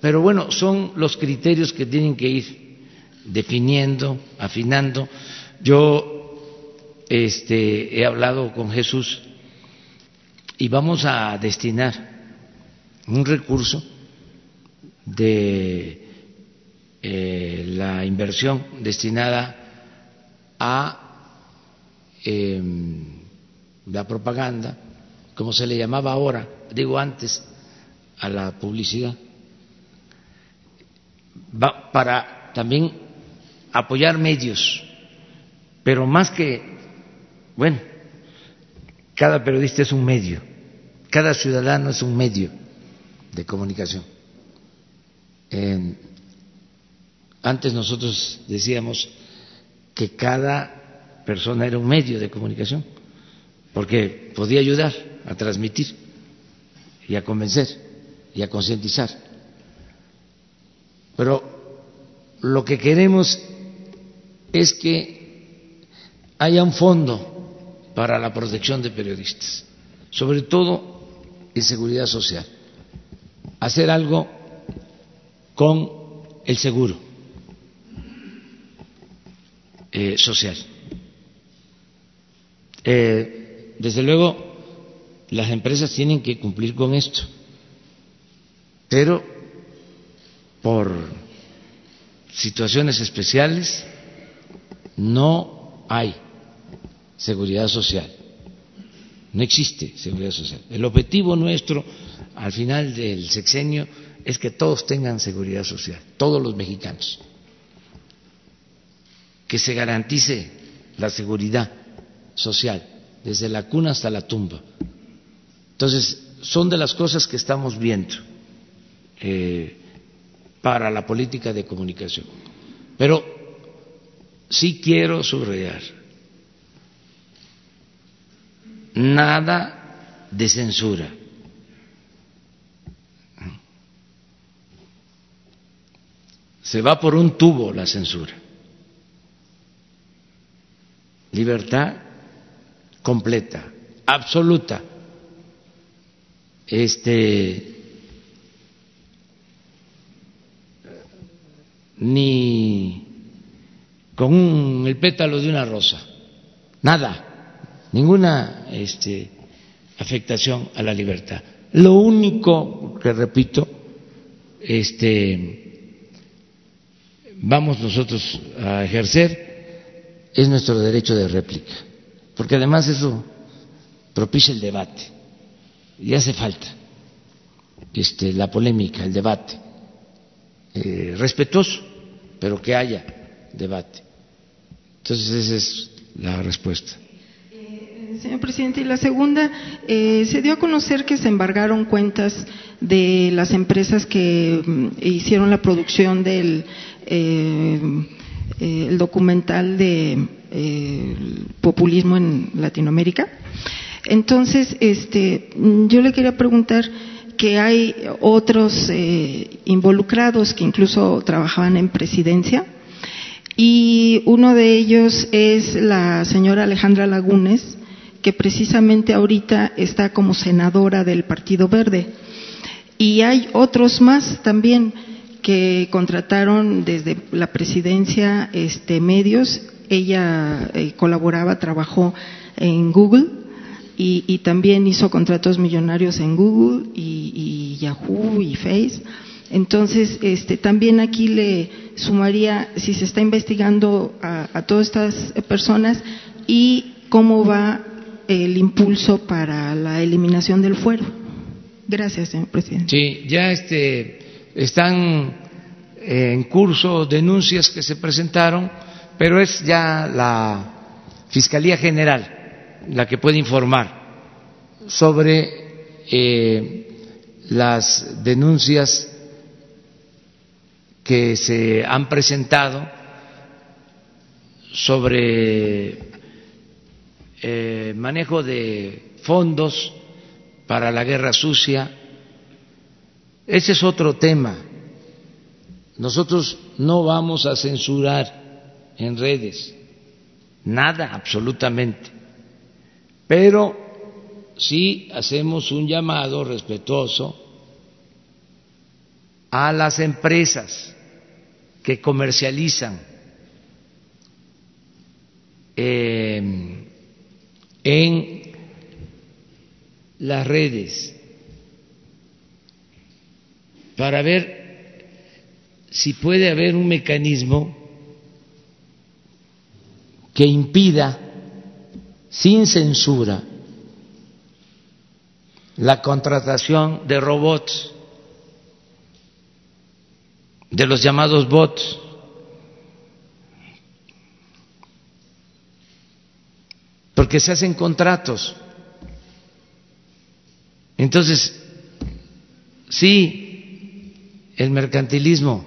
Pero bueno, son los criterios que tienen que ir definiendo, afinando. Yo este, he hablado con Jesús y vamos a destinar un recurso de eh, la inversión destinada a em, la propaganda, como se le llamaba ahora, digo antes, a la publicidad, para también apoyar medios, pero más que, bueno, cada periodista es un medio, cada ciudadano es un medio de comunicación. antes nosotros decíamos que cada persona era un medio de comunicación, porque podía ayudar a transmitir y a convencer y a concientizar. Pero lo que queremos es que haya un fondo para la protección de periodistas, sobre todo en seguridad social. Hacer algo con el seguro eh, social. Eh, desde luego, las empresas tienen que cumplir con esto, pero por situaciones especiales no hay seguridad social, no existe seguridad social. El objetivo nuestro al final del sexenio es que todos tengan seguridad social, todos los mexicanos, que se garantice la seguridad social desde la cuna hasta la tumba entonces, son de las cosas que estamos viendo eh, para la política de comunicación. Pero sí quiero subrayar, nada de censura. Se va por un tubo la censura. Libertad completa, absoluta este ni con el pétalo de una rosa, nada, ninguna este, afectación a la libertad. Lo único que repito, este, vamos nosotros a ejercer es nuestro derecho de réplica, porque además eso propicia el debate y hace falta este, la polémica, el debate, eh, respetuoso, pero que haya debate. Entonces esa es la respuesta. Eh, señor presidente, y la segunda, eh, se dio a conocer que se embargaron cuentas de las empresas que mm, hicieron la producción del el documental de populismo en Latinoamérica. Entonces, este, yo le quería preguntar que hay otros eh, involucrados que incluso trabajaban en presidencia y uno de ellos es la señora Alejandra Lagunes, que precisamente ahorita está como senadora del Partido Verde. Y hay otros más también que contrataron desde la presidencia este, medios. Ella eh, colaboraba, trabajó en Google y, también hizo contratos millonarios en Google y, Yahoo y Face. Entonces, este, también aquí le sumaría si se está investigando a, todas estas personas y cómo va el impulso para la eliminación del fuero. Gracias, señor presidente. Sí, ya este, están en curso denuncias que se presentaron, pero es ya la Fiscalía General la que puede informar sobre eh, las denuncias que se han presentado sobre eh, manejo de fondos para la guerra sucia. Ese es otro tema. Nosotros no vamos a censurar en redes, nada absolutamente pero sí hacemos un llamado respetuoso a las empresas que comercializan em, en las redes para ver si puede haber un mecanismo que impida sin censura la contratación de robots, de los llamados bots. Porque se hacen contratos. Entonces, sí, el mercantilismo,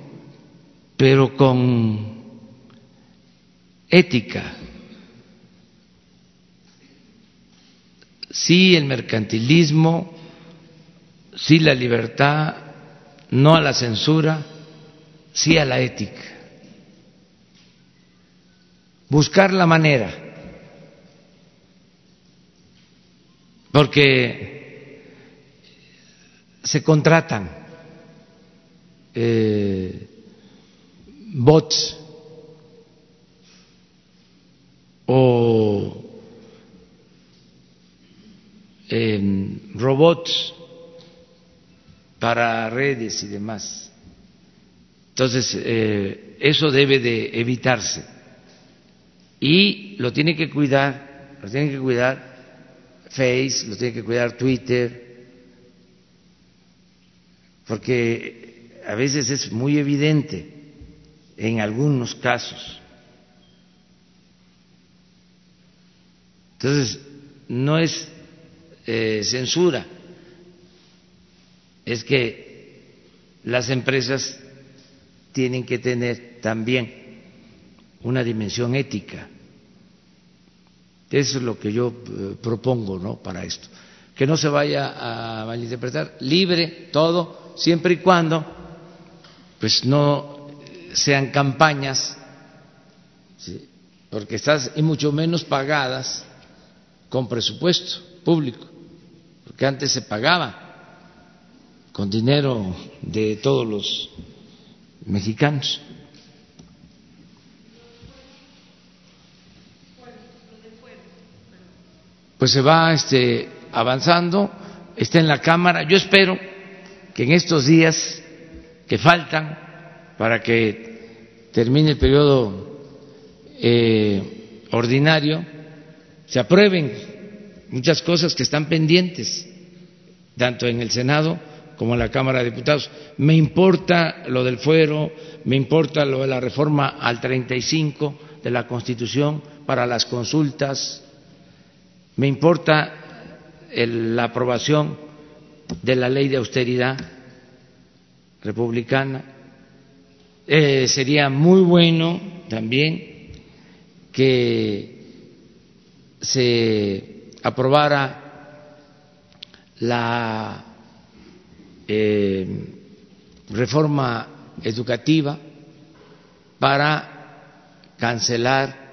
pero con ética. Sí, el mercantilismo, sí la libertad, no a la censura, sí a la ética. Buscar la manera, porque se contratan eh, bots o robots para redes y demás. Entonces, eh, eso debe de evitarse. Y lo tiene que cuidar, lo tiene que cuidar Face, lo tiene que cuidar Twitter, porque a veces es muy evidente en algunos casos. Entonces, no es eh, censura, es que las empresas tienen que tener también una dimensión ética. Es lo que yo eh, propongo ¿no? para esto. Que no se vaya a malinterpretar, libre todo, siempre y cuando pues no sean campañas, porque estás y mucho menos pagadas con presupuesto público, porque antes se pagaba con dinero de todos los mexicanos. Pues se va este, avanzando, está en la Cámara. Yo espero que en estos días que faltan para que termine el periodo eh, ordinario se aprueben muchas cosas que están pendientes, tanto en el Senado como en la Cámara de Diputados. Me importa lo del fuero, me importa lo de la reforma al 35 de la Constitución para las consultas, me importa la aprobación de la ley de austeridad republicana. Eh, sería muy bueno también que se aprobara la eh, reforma educativa para cancelar,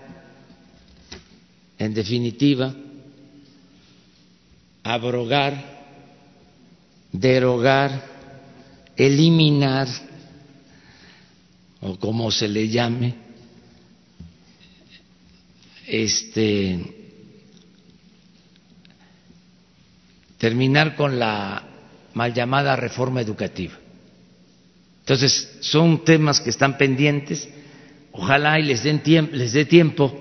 en definitiva, abrogar derogar, eliminar, o como se le llame, este, terminar con la mal llamada reforma educativa. Entonces, son temas que están pendientes. Ojalá y les, den tiempo, les dé tiempo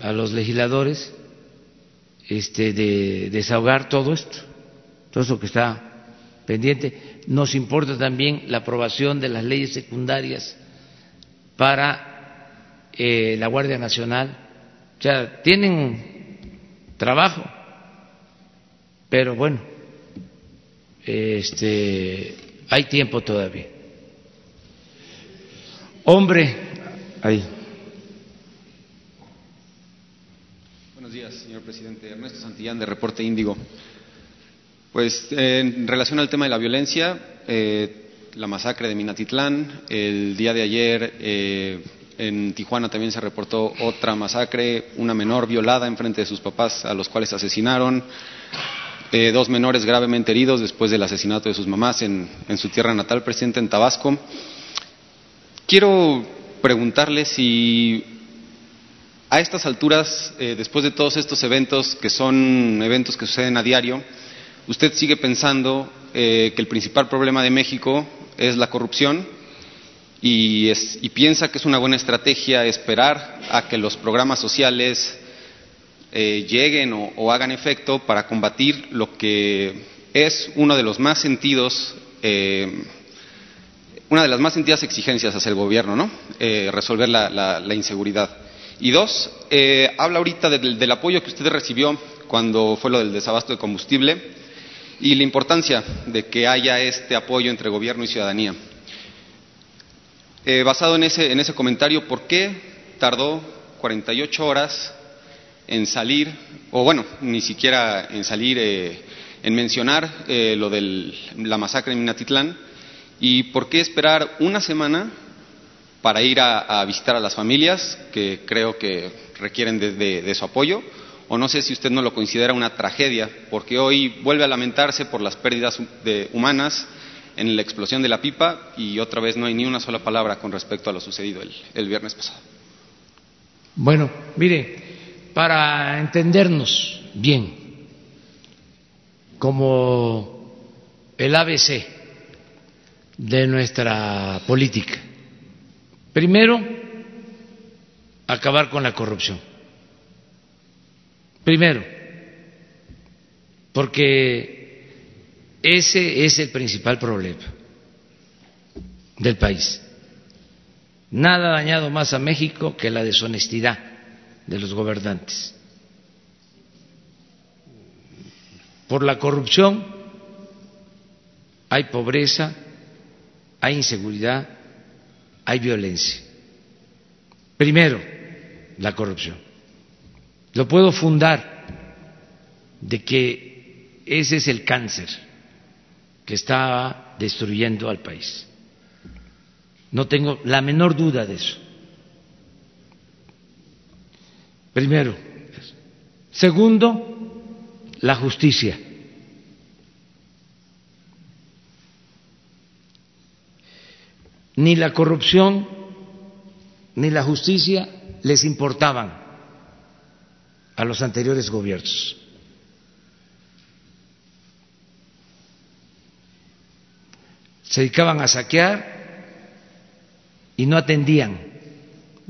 a los legisladores este, de desahogar todo esto todo eso que está pendiente. Nos importa también la aprobación de las leyes secundarias para eh, la Guardia Nacional. O sea, tienen trabajo, pero bueno, este, hay tiempo todavía. Hombre, ahí. Días, señor presidente. Ernesto Santillán, de Reporte Índigo. Pues en relación al tema de la violencia, eh, la masacre de Minatitlán, el día de ayer eh, en Tijuana también se reportó otra masacre, una menor violada en frente de sus papás a los cuales asesinaron, eh, dos menores gravemente heridos después del asesinato de sus mamás en, su tierra natal, presidente, en Tabasco. Quiero preguntarle si a estas alturas, después de todos estos eventos, que son eventos que suceden a diario, usted sigue pensando eh, que el principal problema de México es la corrupción y, piensa que es una buena estrategia esperar a que los programas sociales eh, lleguen o, hagan efecto para combatir lo que es uno de los más sentidos, eh, una de las más sentidas exigencias hacia el gobierno, ¿no? Eh, resolver la, inseguridad. Y dos, habla ahorita del apoyo que usted recibió cuando fue lo del desabasto de combustible y la importancia de que haya este apoyo entre gobierno y ciudadanía. basado en ese, en ese comentario, ¿por qué tardó 48 horas en salir, o bueno, ni siquiera en salir, eh, en mencionar eh, lo de la masacre en Minatitlán, y por qué esperar una semana para ir a, visitar a las familias que creo que requieren de, su apoyo, o no sé si usted no lo considera una tragedia, porque hoy vuelve a lamentarse por las pérdidas humanas en la explosión de la pipa y otra vez no hay ni una sola palabra con respecto a lo sucedido el viernes pasado. Bueno, mire, para entendernos bien, como el ABC de nuestra política. Primero, acabar con la corrupción. Primero, porque ese es el principal problema del país. Nada ha dañado más a México que la deshonestidad de los gobernantes. Por la corrupción hay pobreza, hay inseguridad, hay violencia. Primero, la corrupción. Lo puedo fundar de que ese es el cáncer que está destruyendo al país. No tengo la menor duda de eso. Primero. Segundo, la justicia. Ni la corrupción ni la justicia les importaban a los anteriores gobiernos. Se dedicaban a saquear y no atendían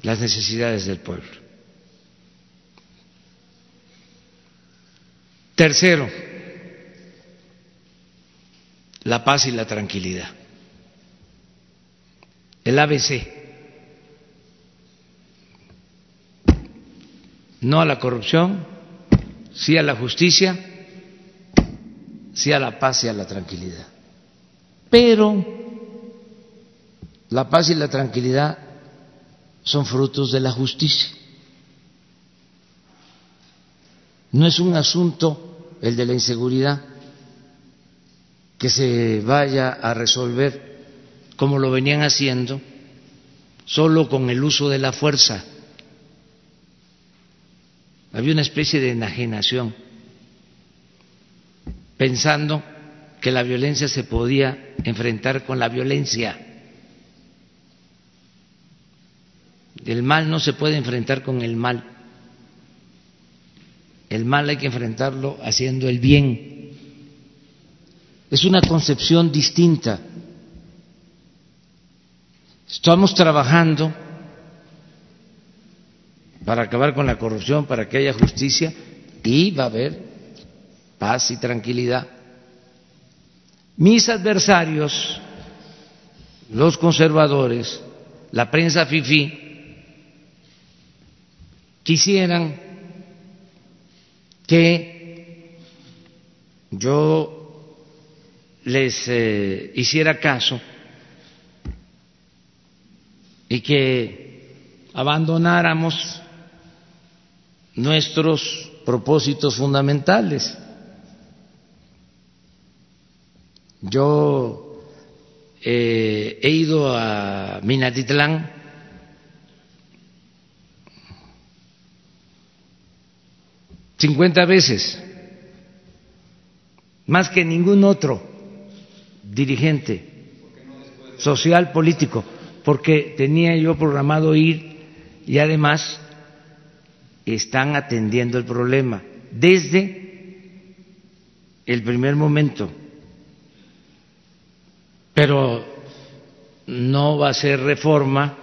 las necesidades del pueblo. Tercero, la paz y la tranquilidad. El ABC. No a la corrupción, sí a la justicia, sí a la paz y a la tranquilidad. Pero la paz y la tranquilidad son frutos de la justicia. No es un asunto el de la inseguridad, que se vaya a resolver como lo venían haciendo, solo con el uso de la fuerza. Había una especie de enajenación, pensando que la violencia se podía enfrentar con la violencia. El mal no se puede enfrentar con el mal. El mal hay que enfrentarlo haciendo el bien. Es una concepción distinta. Estamos trabajando para acabar con la corrupción, para que haya justicia y va a haber paz y tranquilidad. Mis adversarios, los conservadores, la prensa FIFI, quisieran que yo les eh, hiciera caso y que abandonáramos nuestros propósitos fundamentales. Yo eh, he ido a Minatitlán. 50 veces, más que ningún otro dirigente social político, porque tenía yo programado ir y además están atendiendo el problema desde el primer momento. Pero no va a ser reforma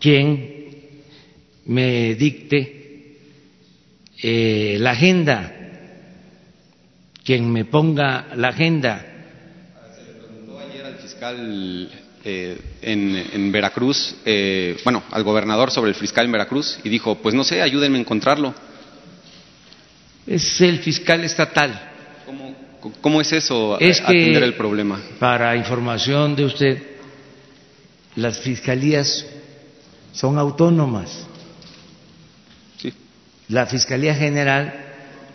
quien me dicte eh, la agenda, quien me ponga la agenda. Se le preguntó ayer al fiscal eh, en, en, Veracruz, eh, bueno, al gobernador sobre el fiscal en Veracruz y dijo, pues no sé, ayúdenme a encontrarlo. Es el fiscal estatal. ¿Cómo, cómo es eso, es atender el problema? Para información de usted, las fiscalías son autónomas. Sí. La Fiscalía General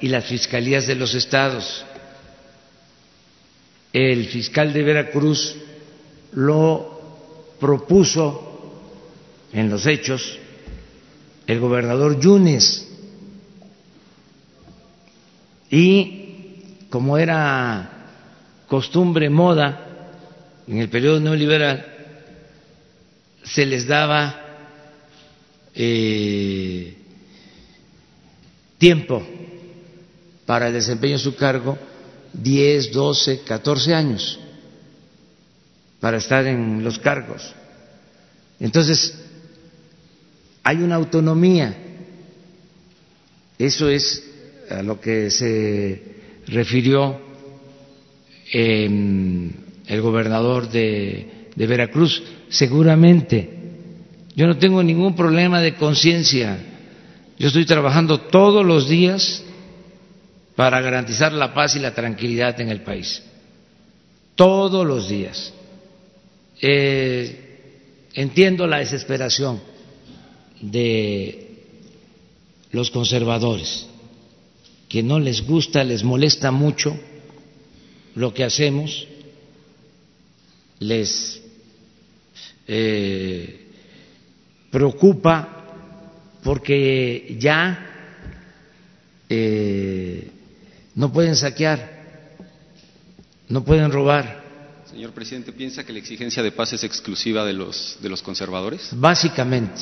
y las fiscalías de los estados. El fiscal de Veracruz lo propuso en los hechos el gobernador Yunes. Y como era costumbre, moda, en el periodo neoliberal, se les daba eh, tiempo para el desempeño de su cargo 10, 12, 14 años para estar en los cargos. Entonces, hay una autonomía. Eso es a lo que se refirió eh, el gobernador de Veracruz. Seguramente, yo no tengo ningún problema de conciencia. Yo estoy trabajando todos los días para garantizar la paz y la tranquilidad en el país. Todos los días. Eh, entiendo la desesperación de los conservadores, que no les gusta, les molesta mucho lo que hacemos, les eh, preocupa porque ya eh, no pueden saquear, no pueden robar Señor presidente, ¿piensa que la exigencia de paz es exclusiva de los, conservadores? Básicamente,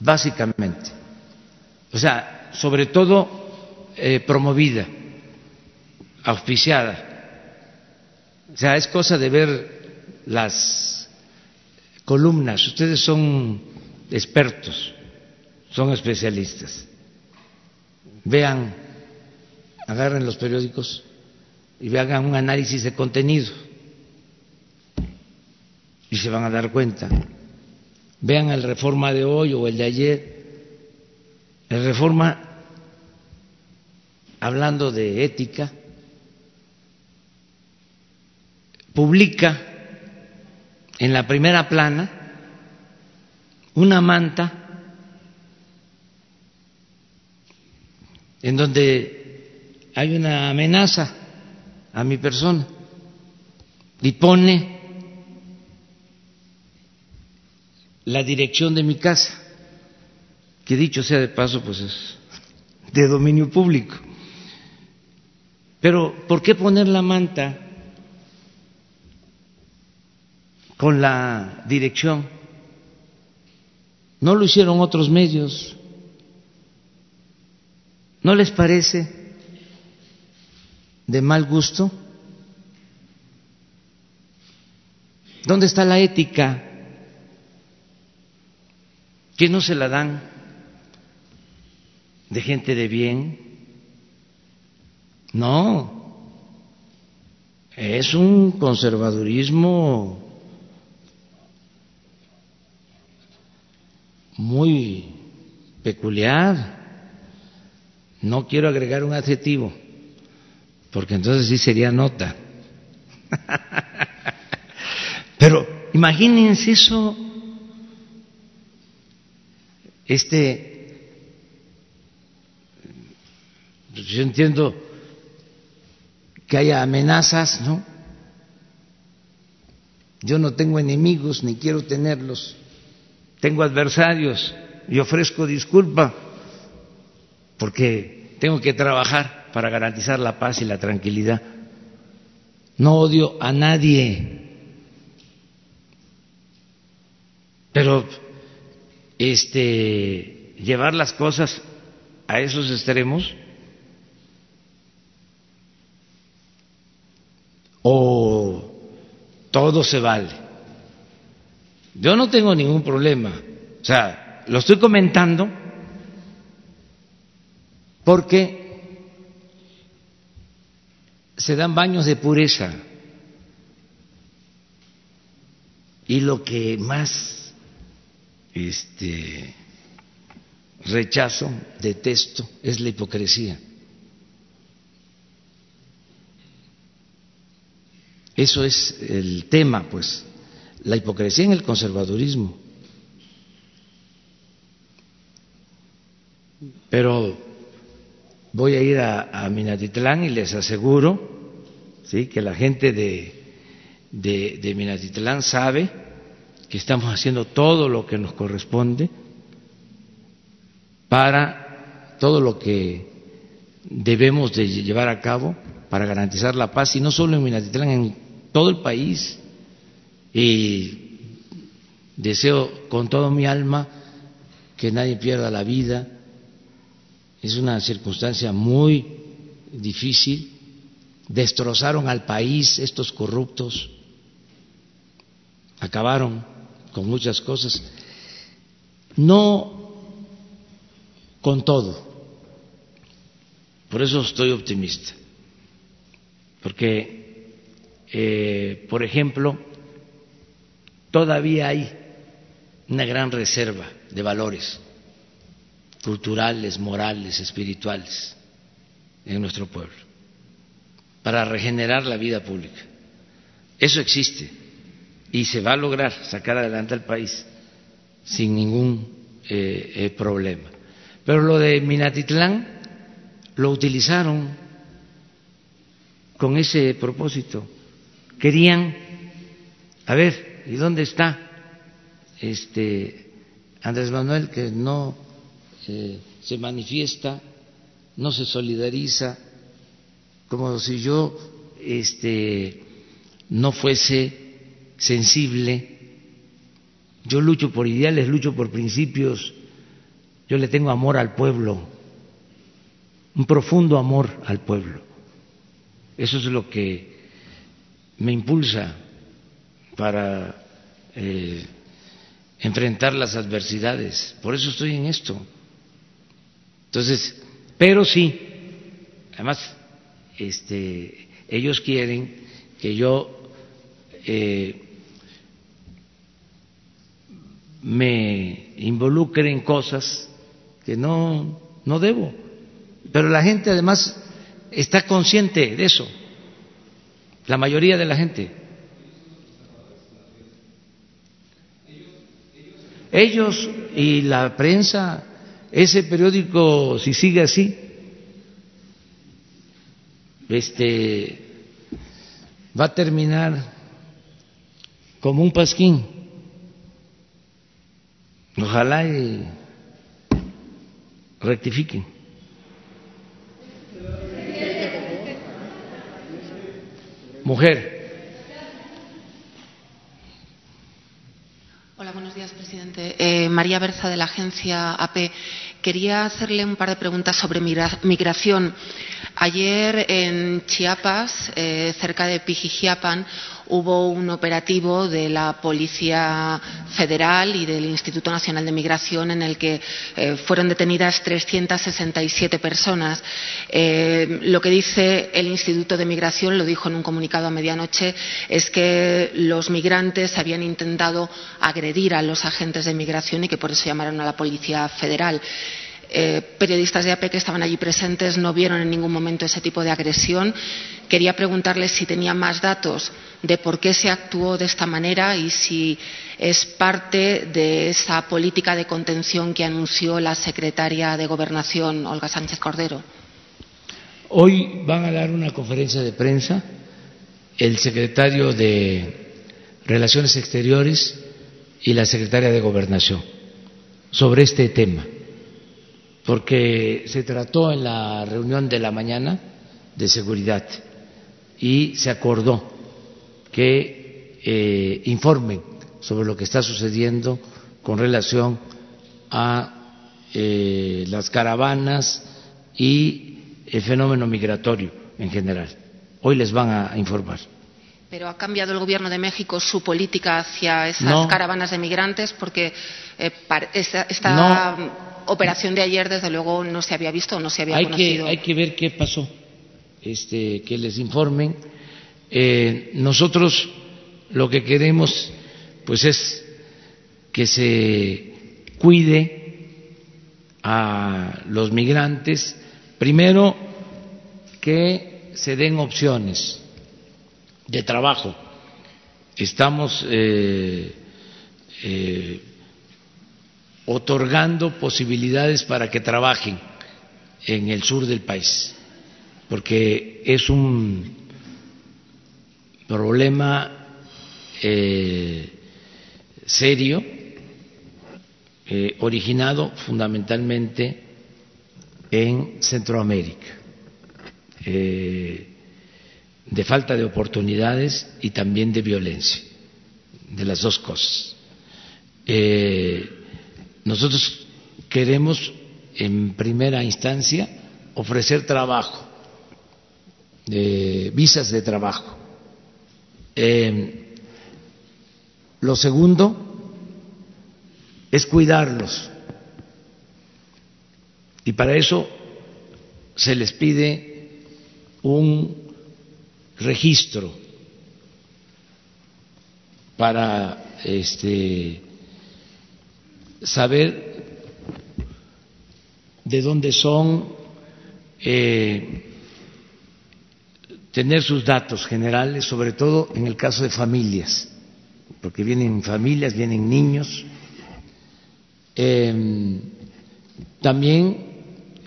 básicamente. O sea, sobre todo eh, promovida, auspiciada. O sea, es cosa de ver las columnas. Ustedes son expertos, son especialistas. Vean, agarren los periódicos y hagan un análisis de contenido y se van a dar cuenta. Vean el reforma de hoy o el de ayer. El reforma, hablando de ética, publica en la primera plana una manta en donde hay una amenaza a mi persona y pone la dirección de mi casa, que dicho sea de paso, pues es de dominio público. Pero, ¿por qué poner la manta con la dirección? No lo hicieron otros medios. ¿No les parece de mal gusto? ¿Dónde está la ética? Que no se la dan de gente de bien. No, es un conservadurismo muy peculiar. No quiero agregar un adjetivo, porque entonces sí sería nota. [LAUGHS] Pero imagínense eso este, yo entiendo que haya amenazas, ¿no? Yo no tengo enemigos ni quiero tenerlos, tengo adversarios y ofrezco disculpa porque tengo que trabajar para garantizar la paz y la tranquilidad. No odio a nadie, pero este, llevar las cosas a esos extremos o todo se vale. Yo no tengo ningún problema, o sea, lo estoy comentando porque se dan baños de pureza. Y lo que más este rechazo, detesto, es la hipocresía. Eso es el tema, pues, la hipocresía en el conservadurismo. Pero voy a ir a, Minatitlán y les aseguro ¿sí? que la gente de, de, de Minatitlán sabe que estamos haciendo todo lo que nos corresponde para todo lo que debemos de llevar a cabo para garantizar la paz, y no solo en Minatitlán, en todo el país y deseo con todo mi alma que nadie pierda la vida. Es una circunstancia muy difícil. Destrozaron al país estos corruptos, acabaron con muchas cosas. No con todo. Por eso estoy optimista. Porque eh, por ejemplo, todavía hay una gran reserva de valores culturales, morales, espirituales en nuestro pueblo, para regenerar la vida pública. Eso existe y se va a lograr sacar adelante al país sin ningún eh, eh, problema. Pero lo de Minatitlán lo utilizaron con ese propósito querían, a ver, ¿y dónde está este Andrés Manuel que no eh, se manifiesta, no se solidariza, como si yo este, no fuese sensible? Yo lucho por ideales, lucho por principios, yo le tengo amor al pueblo, un profundo amor al pueblo. Eso es lo que me impulsa para eh, enfrentar las adversidades. Por eso estoy en esto. Entonces, pero sí, además, este, ellos quieren que yo eh, me involucre en cosas que no, no debo. Pero la gente además está consciente de eso la mayoría de la gente. Ellos y la prensa, ese periódico, si sigue así, este va a terminar como un pasquín. Ojalá y rectifiquen. Mujer. Hola, buenos días, presidente. Eh, María Berza, de la agencia AP. Quería hacerle un par de preguntas sobre migración. Ayer en Chiapas, eh, cerca de Pijijiapan, hubo un operativo de la Policía Federal y del Instituto Nacional de Migración en el que eh, fueron detenidas 367 personas. Eh, lo que dice el Instituto de Migración, lo dijo en un comunicado a medianoche, es que los migrantes habían intentado agredir a los agentes de migración y que por eso llamaron a la Policía Federal. Eh, periodistas de AP que estaban allí presentes no vieron en ningún momento ese tipo de agresión. Quería preguntarles si tenía más datos de por qué se actuó de esta manera y si es parte de esa política de contención que anunció la secretaria de Gobernación, Olga Sánchez Cordero. Hoy van a dar una conferencia de prensa el secretario de Relaciones Exteriores y la secretaria de Gobernación sobre este tema porque se trató en la reunión de la mañana de seguridad y se acordó que eh, informen sobre lo que está sucediendo con relación a eh, las caravanas y el fenómeno migratorio en general. Hoy les van a informar. Pero ha cambiado el Gobierno de México su política hacia esas caravanas de migrantes porque eh, está, operación de ayer, desde luego, no se había visto no se había hay conocido. Que, hay que ver qué pasó, este, que les informen. Eh, nosotros lo que queremos, pues, es que se cuide a los migrantes, primero que se den opciones de trabajo. Estamos eh, eh, otorgando posibilidades para que trabajen en el sur del país, porque es un problema eh, serio, eh, originado fundamentalmente en Centroamérica, eh, de falta de oportunidades y también de violencia, de las dos cosas. Nosotros queremos, en primera instancia, ofrecer trabajo, visas de trabajo. Eh, lo segundo es cuidarlos. Y para eso se les pide un registro para este saber de dónde son, eh, tener sus datos generales, sobre todo en el caso de familias, porque vienen familias, vienen niños. Em, también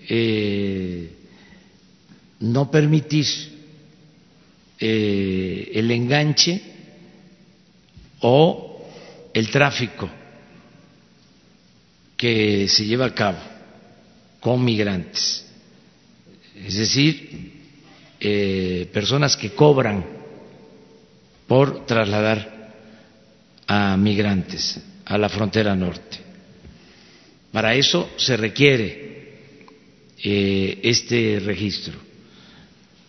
eh, no permitir eh, el enganche o el tráfico que se lleva a cabo con migrantes, es decir, eh, personas que cobran por trasladar a migrantes a la frontera norte. Para eso se requiere eh, este registro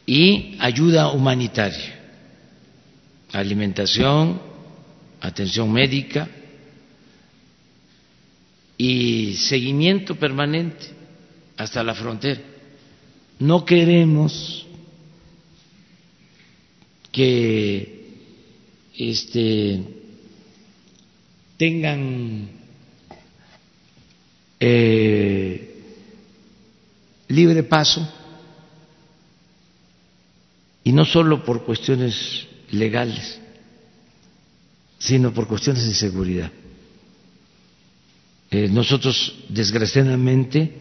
y ayuda humanitaria, alimentación, atención médica, y seguimiento permanente hasta la frontera. No queremos que este, tengan eh, libre paso y no solo por cuestiones legales, sino por cuestiones de seguridad. Eh, nosotros, desgraciadamente,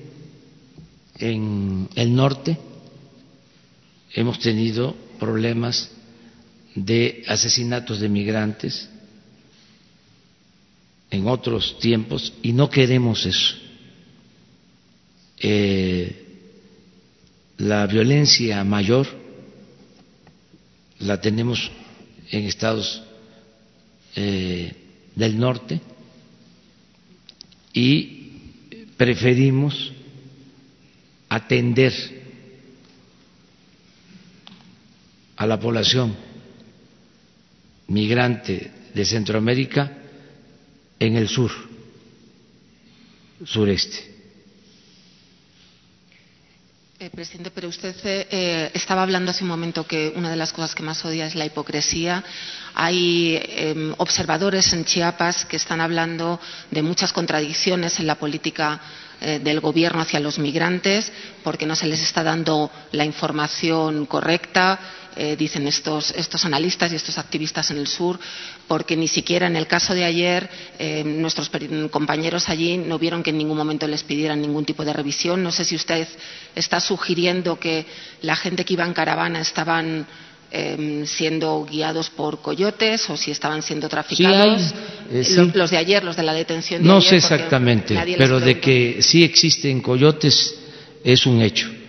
en el norte hemos tenido problemas de asesinatos de migrantes en otros tiempos y no queremos eso. Eh, la violencia mayor la tenemos en estados eh, del norte y preferimos atender a la población migrante de Centroamérica en el sur, sureste. Eh, presidente, pero usted eh, estaba hablando hace un momento que una de las cosas que más odia es la hipocresía. Hay eh, observadores en Chiapas que están hablando de muchas contradicciones en la política eh, del Gobierno hacia los migrantes porque no se les está dando la información correcta eh, dicen estos, estos, analistas y estos activistas en el sur, porque ni siquiera en el caso de ayer eh, nuestros compañeros allí no vieron que en ningún momento les pidieran ningún tipo de revisión. No sé si usted está sugiriendo que la gente que iba en caravana estaban eh, siendo guiados por coyotes o si estaban siendo traficados. Sí hay, eh, sí. los, los, de ayer, los de la detención de no ayer. sé exactamente, pero de que sí existen coyotes es un hecho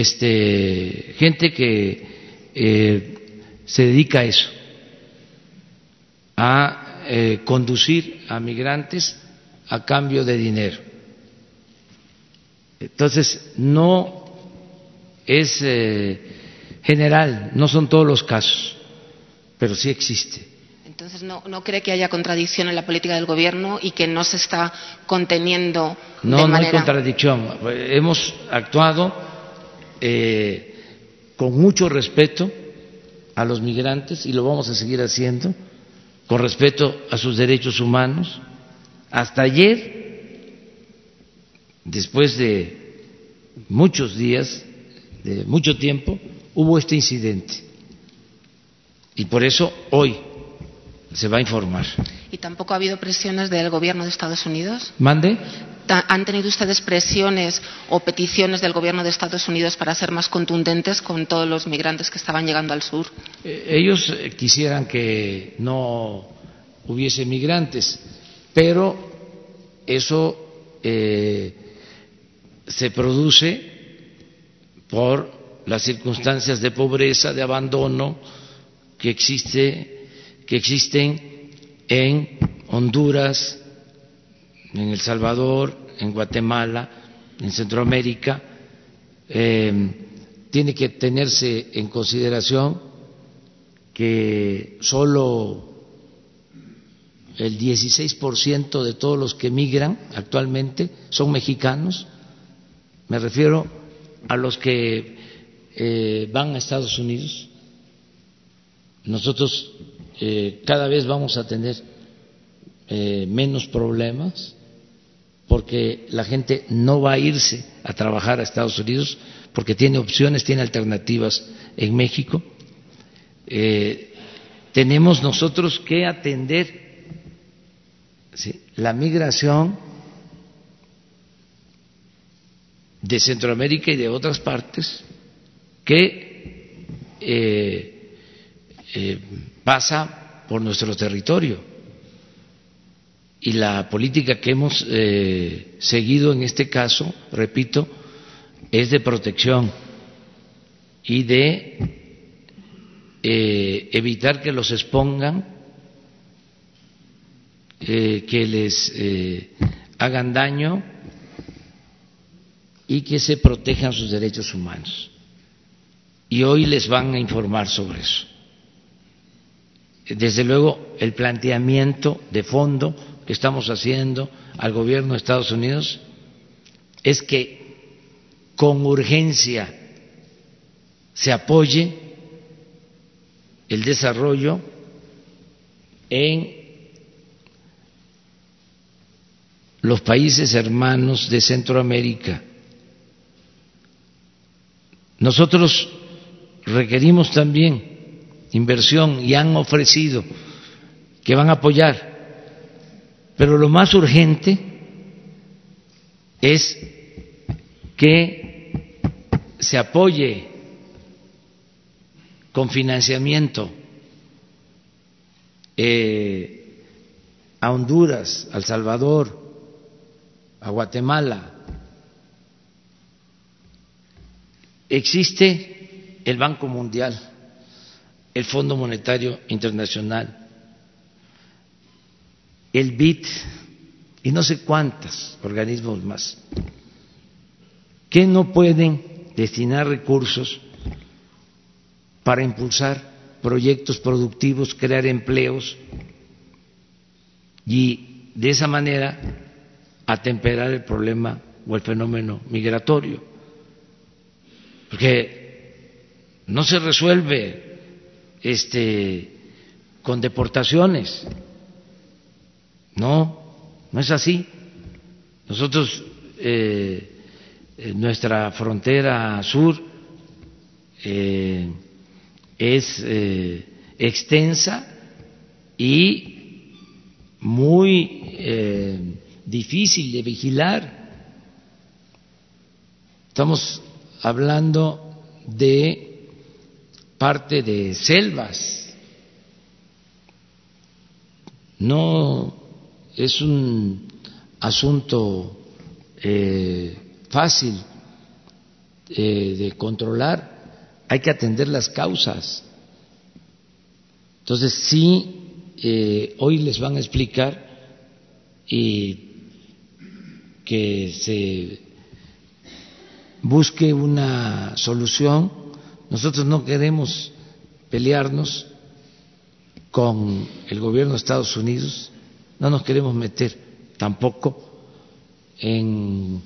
este, gente que eh, se dedica a eso, a eh, conducir a migrantes a cambio de dinero. Entonces, no es eh, general, no son todos los casos, pero sí existe. Entonces, ¿no, ¿no, cree que haya contradicción en la política del Gobierno y que no se está conteniendo no, de no manera... hay contradicción. Hemos actuado eh, con mucho respeto a los migrantes y lo vamos a seguir haciendo, con respeto a sus derechos humanos. Hasta ayer, después de muchos días, de mucho tiempo, hubo este incidente. Y por eso hoy se va a informar. ¿Y tampoco ha habido presiones del gobierno de Estados Unidos? ¿Mande? ¿Han tenido ustedes presiones o peticiones del gobierno de Estados Unidos para ser más contundentes con todos los migrantes que estaban llegando al sur? Eh, ellos quisieran que no hubiese migrantes, pero eso eh, se produce por las circunstancias de pobreza, de abandono que existe que existen en Honduras, en El Salvador, en Guatemala, en Centroamérica, eh, tiene que tenerse en consideración que solo el 16% de todos los que migran actualmente son mexicanos, me refiero a los que eh, van a Estados Unidos. Nosotros eh, cada vez vamos a tener eh, menos problemas porque la gente no va a irse a trabajar a Estados Unidos porque tiene opciones, tiene alternativas en México. Eh, tenemos nosotros que atender la migración de Centroamérica y de otras partes que pasa por nuestro territorio. Y la política que hemos eh, seguido en este caso, repito, es de protección y de eh, evitar que los expongan, eh, que les hagan daño y que se protejan sus derechos humanos. Y hoy les van a informar sobre eso desde luego el planteamiento de fondo que estamos haciendo al gobierno de Estados Unidos es que con urgencia se apoye el desarrollo en los países hermanos de Centroamérica. Nosotros requerimos también inversión y han ofrecido que van a apoyar. Pero lo más urgente es que se apoye con financiamiento eh, a Honduras, a El Salvador, a Guatemala. Existe el Banco Mundial el Fondo Monetario Internacional, el BID y no sé cuántos organismos más, que no pueden destinar recursos para impulsar proyectos productivos, crear empleos y de esa manera atemperar el problema o el fenómeno migratorio. Porque no se resuelve este, con deportaciones. No, no es así. Nosotros, eh, nuestra frontera sur eh, es eh, extensa y muy eh, difícil de vigilar. Estamos hablando de parte de selvas. No es un asunto eh, fácil eh, de controlar, hay que atender las causas. Entonces, sí, eh, hoy les van a explicar y que se busque una solución nosotros no queremos pelearnos con el gobierno de Estados Unidos, no nos queremos meter tampoco en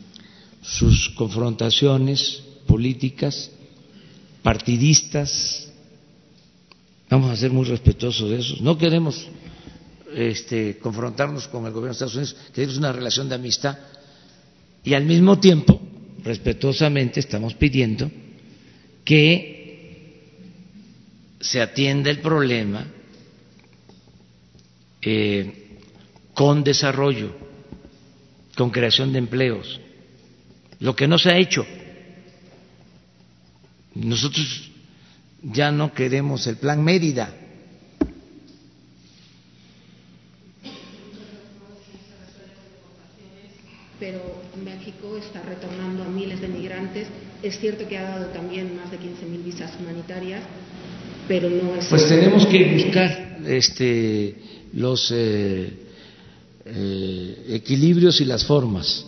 sus confrontaciones políticas, partidistas, vamos a ser muy respetuosos de eso. No queremos este, confrontarnos con el gobierno de Estados Unidos, queremos una relación de amistad y al mismo tiempo, respetuosamente, estamos pidiendo que se atienda el problema eh, con desarrollo, con creación de empleos, lo que no se ha hecho. Nosotros ya no queremos el plan Mérida. Pero México está retornando a miles de migrantes. Es cierto que ha dado también más de 15.000 visas humanitarias, pero no es. Pues tenemos que buscar este, los eh, eh, equilibrios y las formas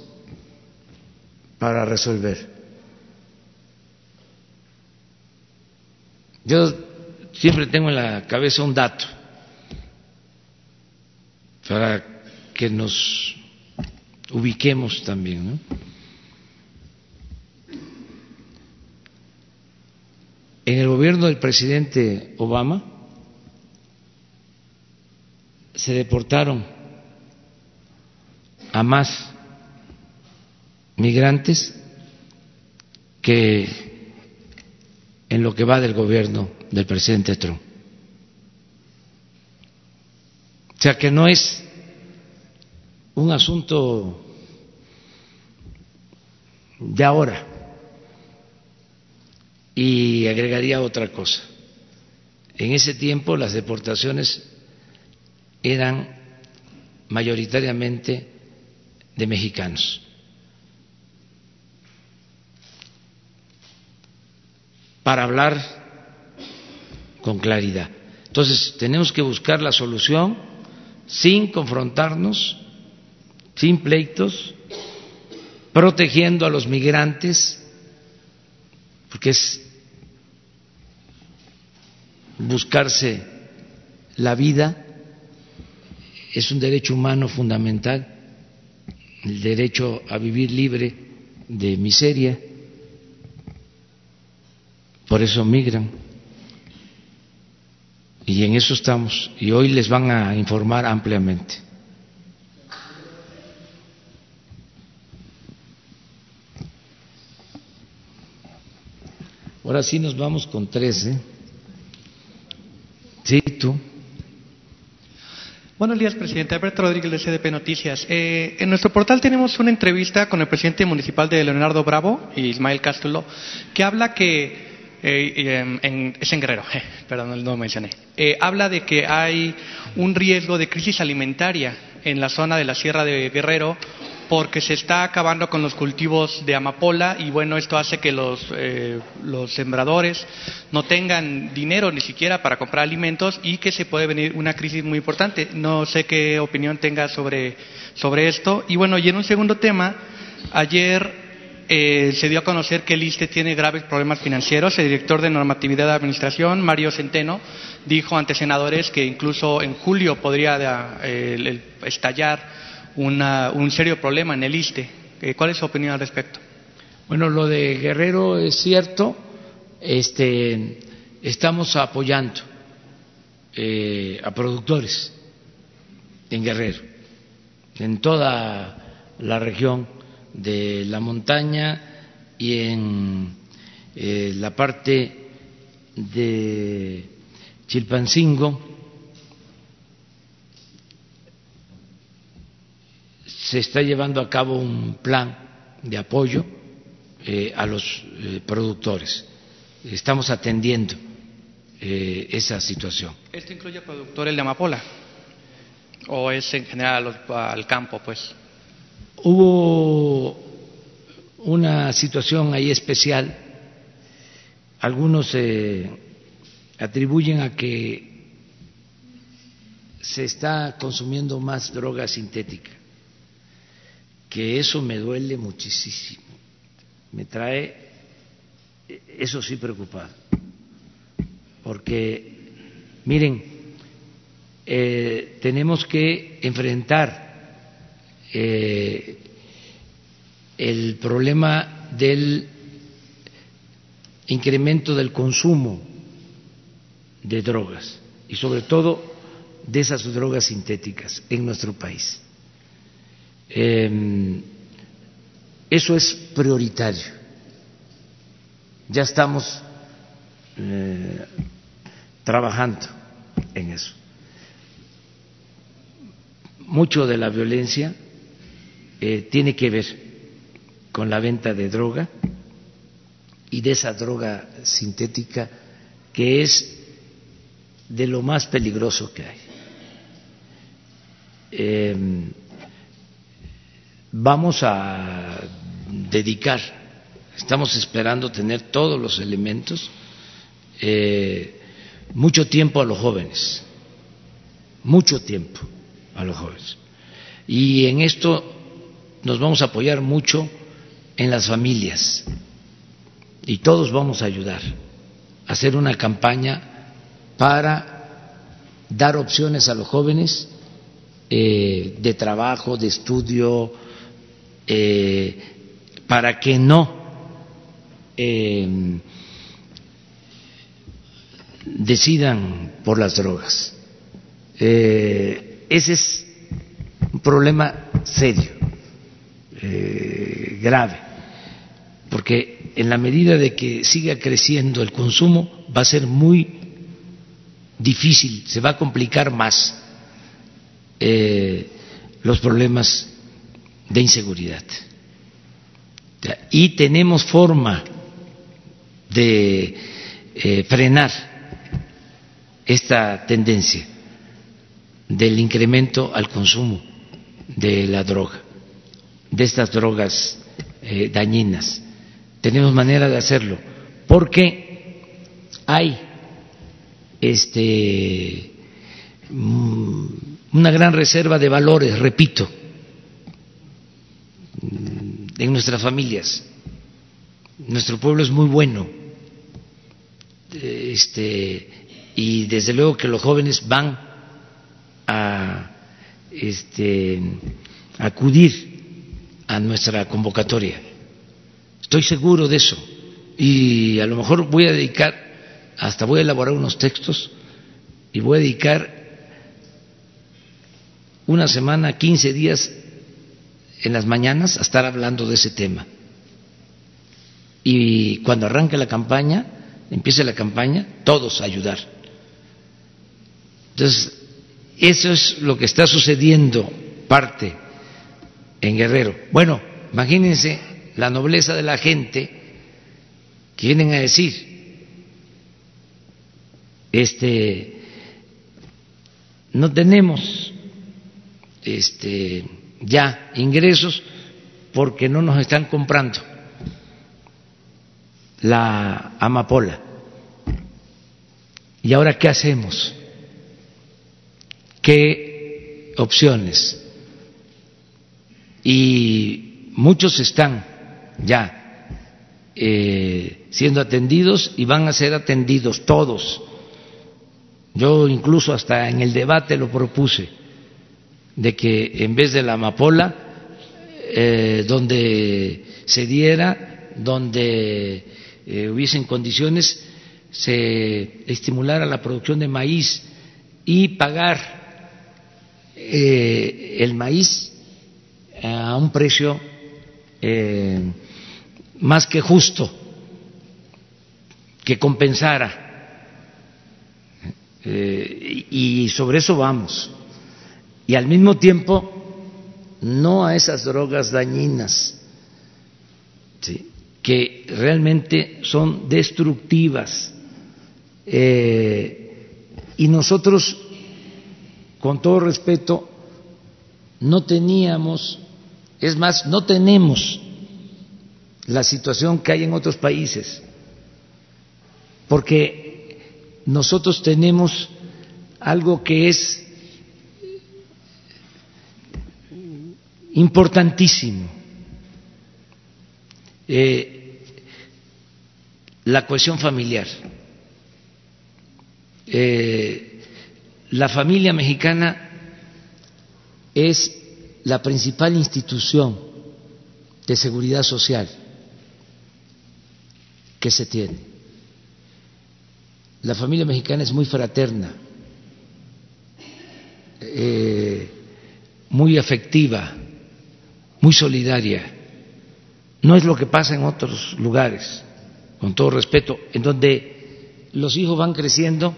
para resolver. Yo siempre tengo en la cabeza un dato para que nos ubiquemos también. ¿no? En el gobierno del presidente Obama se deportaron a más migrantes que en lo que va del gobierno del presidente Trump. O sea que no es un asunto de ahora. Y agregaría otra cosa. En ese tiempo las deportaciones eran mayoritariamente de mexicanos. para hablar con claridad. Entonces, tenemos que buscar la solución sin confrontarnos, sin pleitos, protegiendo a los migrantes, porque es buscarse la vida, es un derecho humano fundamental, el derecho a vivir libre de miseria por eso migran. Y en eso estamos. Y hoy les van a informar ampliamente. Ahora sí nos vamos con tres, ¿eh? Buenos días, presidente. Alberto Rodríguez de CDP Noticias. Eh, en nuestro portal tenemos una entrevista con el presidente municipal de Leonardo Bravo, Ismael Cástulo, que habla que eh, en, es en Guerrero, [LAUGHS] perdón, no lo mencioné. Eh, habla de que hay un riesgo de crisis alimentaria en la zona de la Sierra de Guerrero porque se está acabando con los cultivos de amapola y bueno, esto hace que los, eh, los sembradores no tengan dinero ni siquiera para comprar alimentos y que se puede venir una crisis muy importante. No sé qué opinión tenga sobre, sobre esto. Y bueno, y en un segundo tema, ayer eh, se dio a conocer que el ISTE tiene graves problemas financieros. El director de normatividad de administración, Mario Centeno, dijo ante senadores que incluso en julio podría eh, estallar un serio problema en el ISTE. Eh, ¿Cuál es su opinión al respecto? Bueno, lo de Guerrero es cierto. Este, estamos apoyando a productores en Guerrero, en toda la región de la montaña y en eh, la parte de Chilpancingo se está llevando a cabo un plan de apoyo eh, a los eh, productores. Estamos atendiendo esa situación. ¿Esto incluye productores de amapola? ¿O es en general al campo, pues? Hubo una situación ahí especial. Algunos atribuyen a que se está consumiendo más droga sintética, que eso me duele muchísimo, me trae, eso sí preocupado, porque miren, eh, tenemos que enfrentar eh, el problema del incremento del consumo de drogas y sobre todo de esas drogas sintéticas en nuestro país. Em, eso es prioritario. Ya estamos eh, trabajando en eso. Mucho de la violencia eh, tiene que ver con la venta de droga y de esa droga sintética que es de lo más peligroso que hay. Em, vamos a dedicar, estamos esperando tener todos los elementos, eh, mucho tiempo a los jóvenes, mucho tiempo a los jóvenes. Y en esto nos vamos a apoyar mucho en las familias y todos vamos a ayudar a hacer una campaña para dar opciones a los jóvenes eh, de trabajo, de estudio, eh, para que no eh, decidan por las drogas. ese es un problema serio, grave, porque en la medida de que siga creciendo el consumo va a ser muy difícil, se va a complicar más eh, los problemas de inseguridad. Y tenemos forma de eh, frenar esta tendencia del incremento al consumo de la droga, de estas drogas eh, dañinas. Tenemos manera de hacerlo, porque hay este, mm, una gran reserva de valores, repito, en nuestras familias. Nuestro pueblo es muy bueno. Este, y desde luego que los jóvenes van a este, acudir a nuestra convocatoria. Estoy seguro de eso. Y a lo mejor voy a dedicar hasta voy a elaborar unos textos y voy a dedicar una semana, 15 días en las mañanas a estar hablando de ese tema. Y cuando arranque la campaña, empiece la campaña, todos a ayudar. Entonces, eso es lo que está sucediendo parte en Guerrero. Bueno, imagínense la nobleza de la gente que vienen a decir, este no tenemos este ya ingresos porque no nos están comprando la amapola. ¿Y ahora qué hacemos? ¿Qué opciones? Y muchos están ya eh, siendo atendidos y van a ser atendidos todos yo incluso hasta en el debate lo propuse, de que en vez de la amapola, eh, donde se diera, donde eh, hubiesen condiciones, se estimulara la producción de maíz y pagar eh, el maíz a un precio más que justo, que compensara y sobre eso vamos. Y al mismo tiempo, no a esas drogas dañinas, que realmente son destructivas. Eh, y nosotros, con todo respeto, no teníamos, es más, no tenemos la situación que hay en otros países, porque nosotros tenemos algo que es importantísimo, eh, la cohesión familiar, eh, la familia mexicana es la principal institución de seguridad social que se tiene. La familia mexicana es muy fraterna, eh, muy afectiva, muy solidaria. No es lo que pasa en otros lugares, con todo respeto, en donde los hijos van creciendo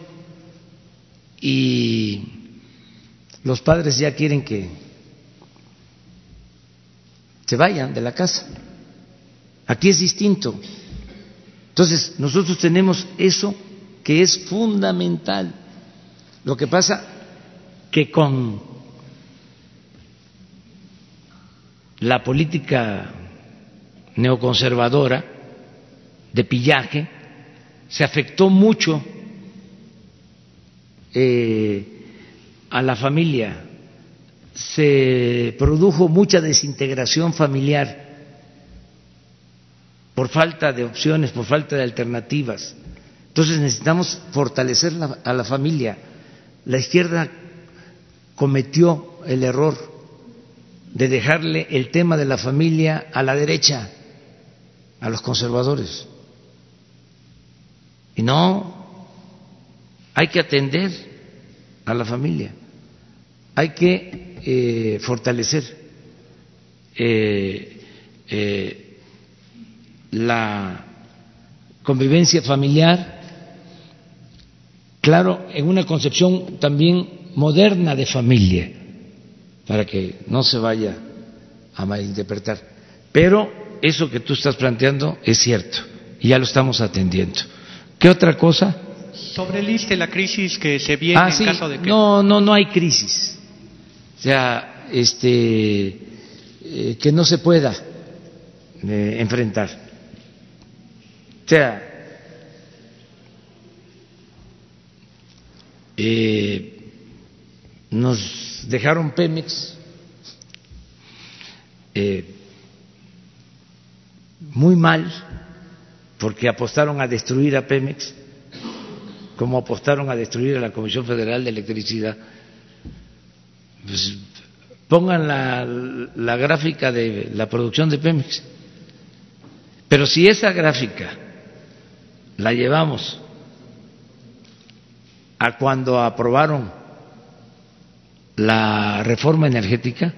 y los padres ya quieren que se vayan de la casa. Aquí es distinto. Entonces, nosotros tenemos eso que es fundamental. Lo que pasa que con la política neoconservadora de pillaje se afectó mucho eh, a la familia, se produjo mucha desintegración familiar por falta de opciones, por falta de alternativas. Entonces necesitamos fortalecer a la familia. La izquierda cometió el error de dejarle el tema de la familia a la derecha, a los conservadores. Y no, hay que atender a la familia, hay que eh, fortalecer eh, eh, la convivencia familiar, claro, en una concepción también moderna de familia, para que no se vaya a malinterpretar. Pero eso que tú estás planteando es cierto y ya lo estamos atendiendo. ¿Qué otra cosa? Sobre el ISTE, la crisis que se viene ah, en caso de que... No, no, no hay crisis. O sea, este, eh, que no se pueda eh, enfrentar. O sea, eh, nos dejaron Pemex eh, muy mal porque apostaron a destruir a Pemex, como apostaron a destruir a la Comisión Federal de Electricidad. Pues, pongan la, la gráfica de la producción de Pemex. Pero si esa gráfica la llevamos a cuando aprobaron la reforma energética,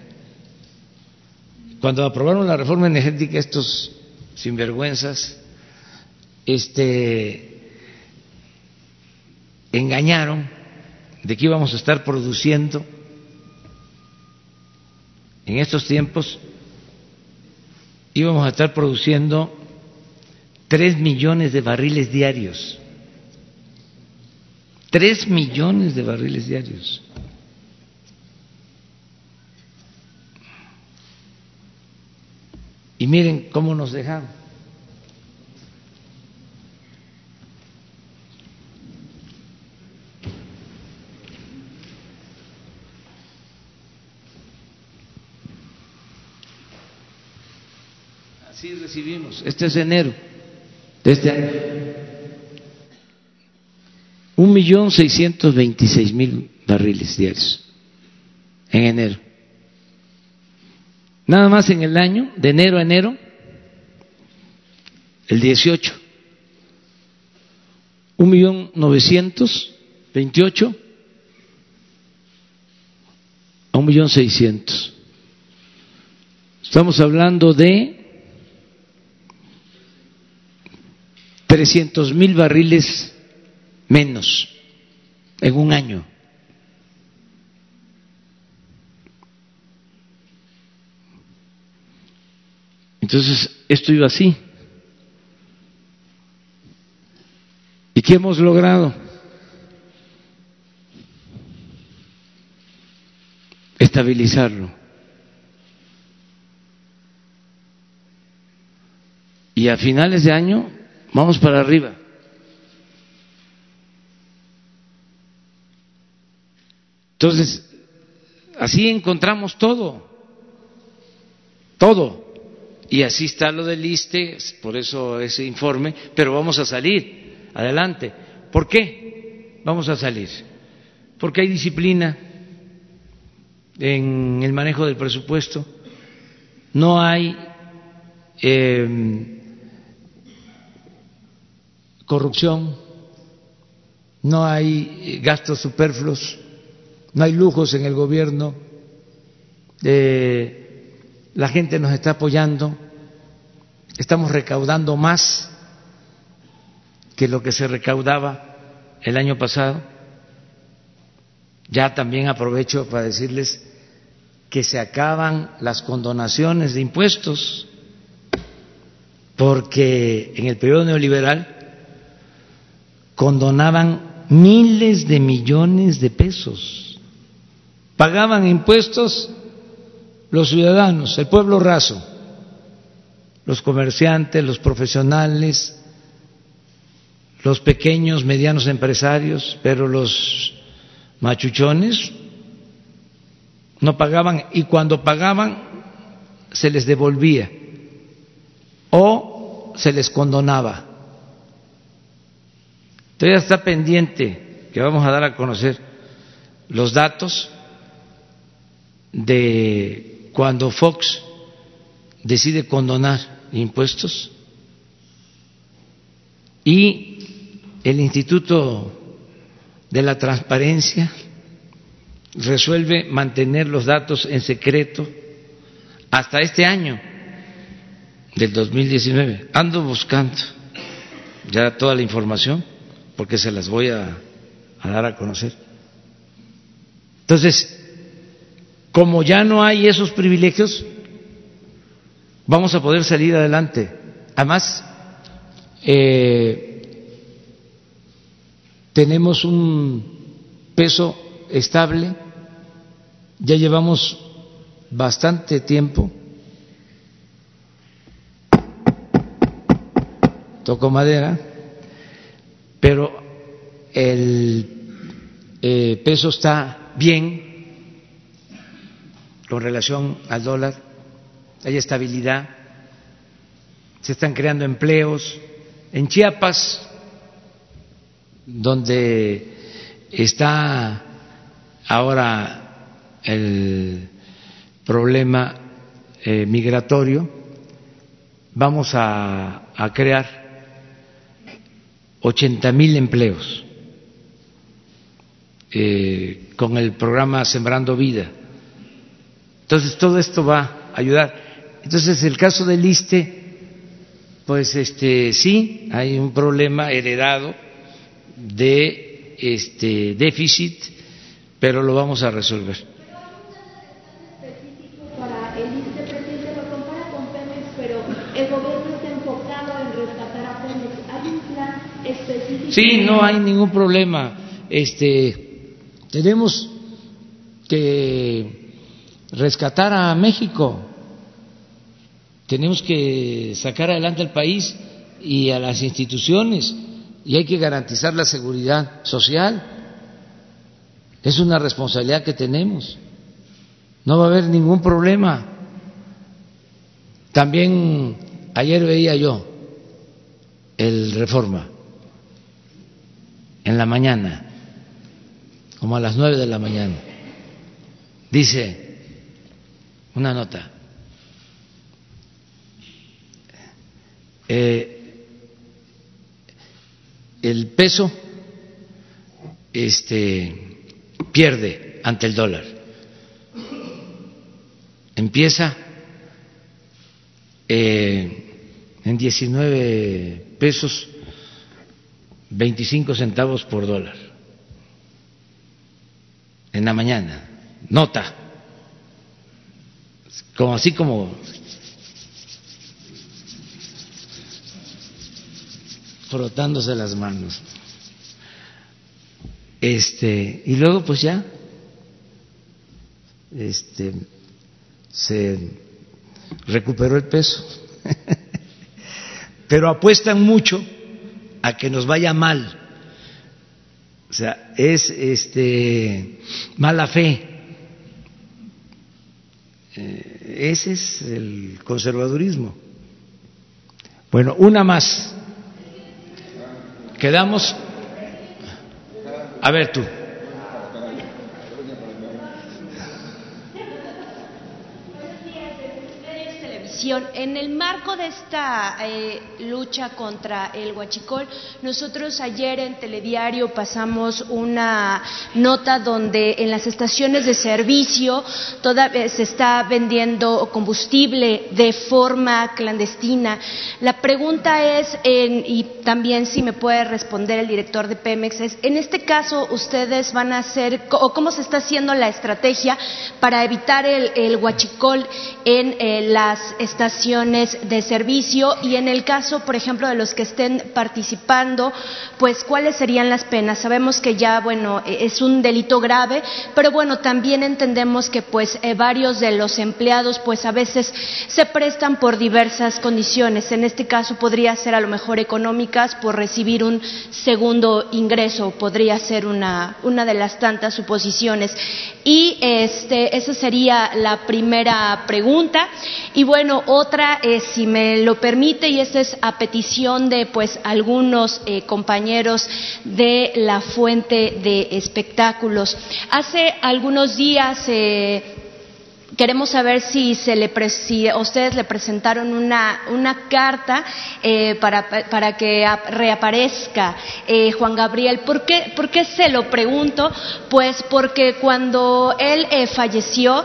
cuando aprobaron la reforma energética estos sinvergüenzas, este, engañaron de que íbamos a estar produciendo en estos tiempos, íbamos a estar produciendo tres millones de barriles diarios. Tres millones de barriles diarios. Y miren cómo nos dejaron. Así recibimos. Este es enero de este año. Un millón seiscientos veintiséis mil barriles diarios en enero. Nada más en el año, de enero a enero, el 18, un millón novecientos veintiocho a un millón seiscientos. Estamos hablando de trescientos mil barriles menos en un año. Entonces, esto iba así. ¿Y qué hemos logrado? Estabilizarlo. Y a finales de año vamos para arriba. Entonces, así encontramos todo, todo. Y así está lo del ISTE, por eso ese informe, pero vamos a salir. Adelante. ¿Por qué vamos a salir? porque hay disciplina en el manejo del presupuesto, no hay eh, corrupción, no hay gastos superfluos, no hay lujos en el gobierno, eh, la gente nos está apoyando, estamos recaudando más que lo que se recaudaba el año pasado. Ya también aprovecho para decirles que se acaban las condonaciones de impuestos, porque en el periodo neoliberal condonaban miles de millones de pesos, pagaban impuestos los ciudadanos, el pueblo raso, los comerciantes, los profesionales, los pequeños, medianos empresarios, pero los machuchones no pagaban y cuando pagaban se les devolvía o se les condonaba. Todavía está pendiente que vamos a dar a conocer los datos de cuando Fox decide condonar impuestos y el Instituto de la Transparencia resuelve mantener los datos en secreto hasta este año del 2019. Ando buscando ya toda la información porque se las voy a, dar a conocer. Entonces, como ya no hay esos privilegios, vamos a poder salir adelante. Además, eh, tenemos un peso estable, ya llevamos bastante tiempo, toco madera, pero el eh, peso está bien con relación al dólar, hay estabilidad, se están creando empleos. En Chiapas donde está ahora el problema eh, migratorio, vamos a, crear 80 mil empleos eh, con el programa Sembrando Vida. Entonces todo esto va a ayudar. Entonces el caso del ISTE, pues este sí, hay un problema heredado de este déficit, pero lo vamos a resolver. Sí, no hay ningún problema. Este, tenemos que rescatar a México, tenemos que sacar adelante al país y a las instituciones y hay que garantizar la seguridad social. Es una responsabilidad que tenemos. No va a haber ningún problema. También ayer veía yo el reforma en la mañana, como a las nueve de la mañana. Dice una nota. Eh, el peso este, pierde ante el dólar. Empieza eh, en 19 pesos 25 centavos por dólar. En la mañana, nota, como así como frotándose las manos. Este, y luego pues ya este se recuperó el peso. [LAUGHS] Pero apuestan mucho a que nos vaya mal. O sea, es este mala fe. Eh, ese es el conservadurismo. Bueno, una más. Quedamos. A ver tú. En el marco de esta eh, lucha contra el huachicol, nosotros ayer en Telediario pasamos una nota donde en las estaciones de servicio todavía se está vendiendo combustible de forma clandestina. La pregunta es, y también si me puede responder el director de Pemex, es, en este caso ustedes van a hacer, o cómo se está haciendo la estrategia para evitar el, el huachicol en eh, las estaciones de servicio y en el caso, por ejemplo, de los que estén participando, pues cuáles serían las penas. Sabemos que ya, bueno, e, es un delito grave, pero bueno, también entendemos que pues eh, varios de los empleados pues a veces se prestan por diversas condiciones. En este caso podría ser a lo mejor económicas por recibir un segundo ingreso, podría ser una, una de las tantas suposiciones. Y este, esa sería la primera pregunta. Y bueno, otra, eh, si me lo permite, y esta es a petición de pues algunos eh, compañeros de la fuente de espectáculos. Hace algunos días eh, Queremos saber si, se le si ustedes le presentaron una, una carta eh, para, para, que reaparezca eh, Juan Gabriel. ¿Por qué, ¿Por qué, se lo pregunto? Pues porque cuando él falleció,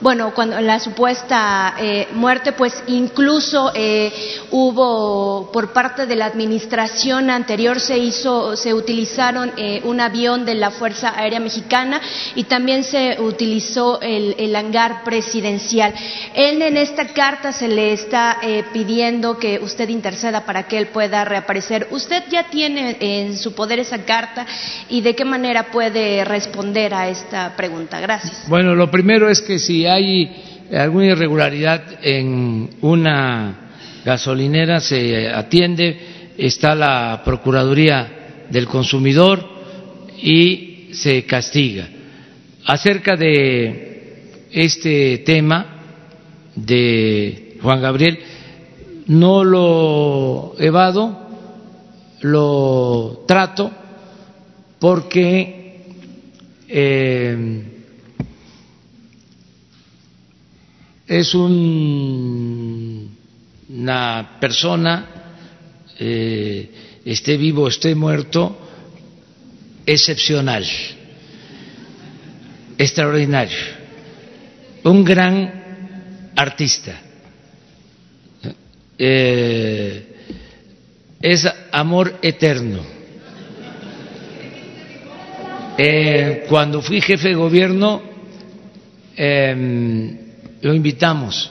bueno, cuando la supuesta eh, muerte, pues incluso eh, hubo por parte de la administración anterior se hizo, se utilizaron eh, un avión de la Fuerza Aérea Mexicana y también se utilizó el, el hangar presidencial. Él en esta carta se le está pidiendo que usted interceda para que él pueda reaparecer. ¿Usted ya tiene en su poder esa carta y de qué manera puede responder a esta pregunta? Gracias. Bueno, lo primero es que si hay alguna irregularidad en una gasolinera, se atiende, está la Procuraduría del Consumidor y se castiga. Acerca de este tema de Juan Gabriel, no lo evado, lo trato porque eh, es un, una persona, eh, esté vivo esté muerto, excepcional, extraordinario, un gran artista. Eh, es amor eterno. Eh, cuando fui jefe de gobierno, eh, lo invitamos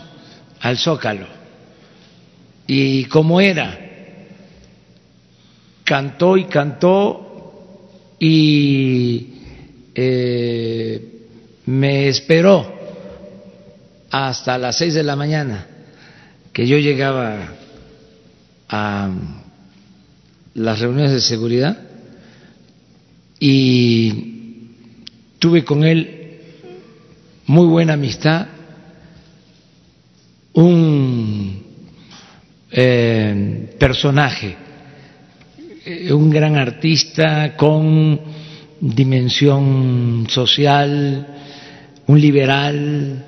al Zócalo. Y como era, cantó y cantó y eh, me esperó hasta las seis de la mañana que yo llegaba a las reuniones de seguridad y tuve con él muy buena amistad un eh, personaje, eh, un gran artista con dimensión social, un liberal,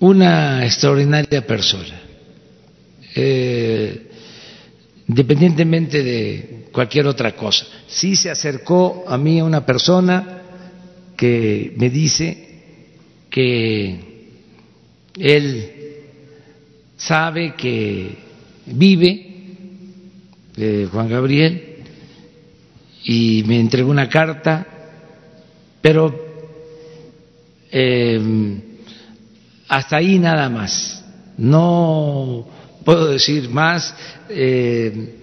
una extraordinaria persona. Eh, independientemente de cualquier otra cosa. Sí se acercó a mí una persona que me dice que él sabe que vive eh, Juan Gabriel y me entregó una carta, pero eh, hasta ahí nada más. No puedo decir más. Eh,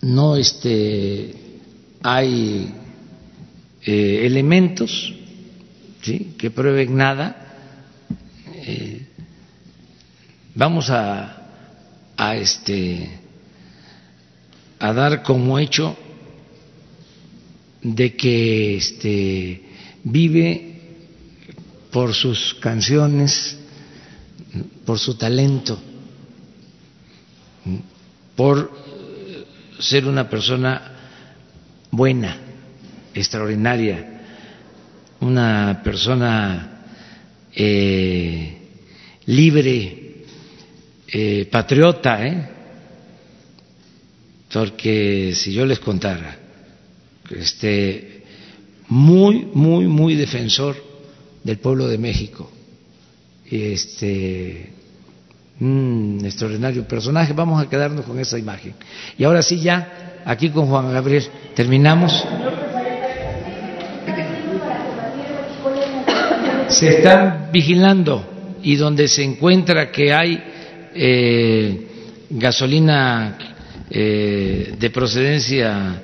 no este, hay elementos que prueben nada, eh, vamos a, a, este, a dar como hecho de que este, vive por sus canciones, por su talento, por ser una persona buena, extraordinaria, una persona eh, libre, eh, patriota, ¿eh? porque si yo les contara, este, muy, muy, muy defensor del pueblo de México, este, un extraordinario personaje, vamos a quedarnos con esa imagen. Y ahora sí, ya, aquí con Juan Gabriel, terminamos. Se están vigilando y donde se encuentra que hay eh, gasolina eh, de procedencia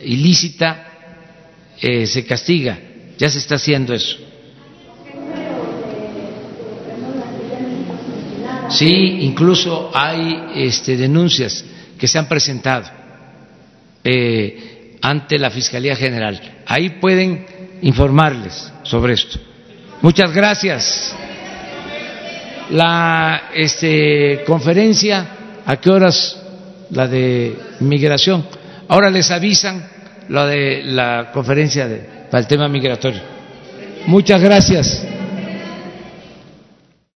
ilícita, eh, se castiga. Ya se está haciendo eso. Sí, incluso hay este, denuncias que se han presentado ante la Fiscalía General. Ahí pueden informarles sobre esto. Muchas gracias. La este, conferencia, ¿a qué horas? La de migración. Ahora les avisan lo de la conferencia de, para el tema migratorio. Muchas gracias.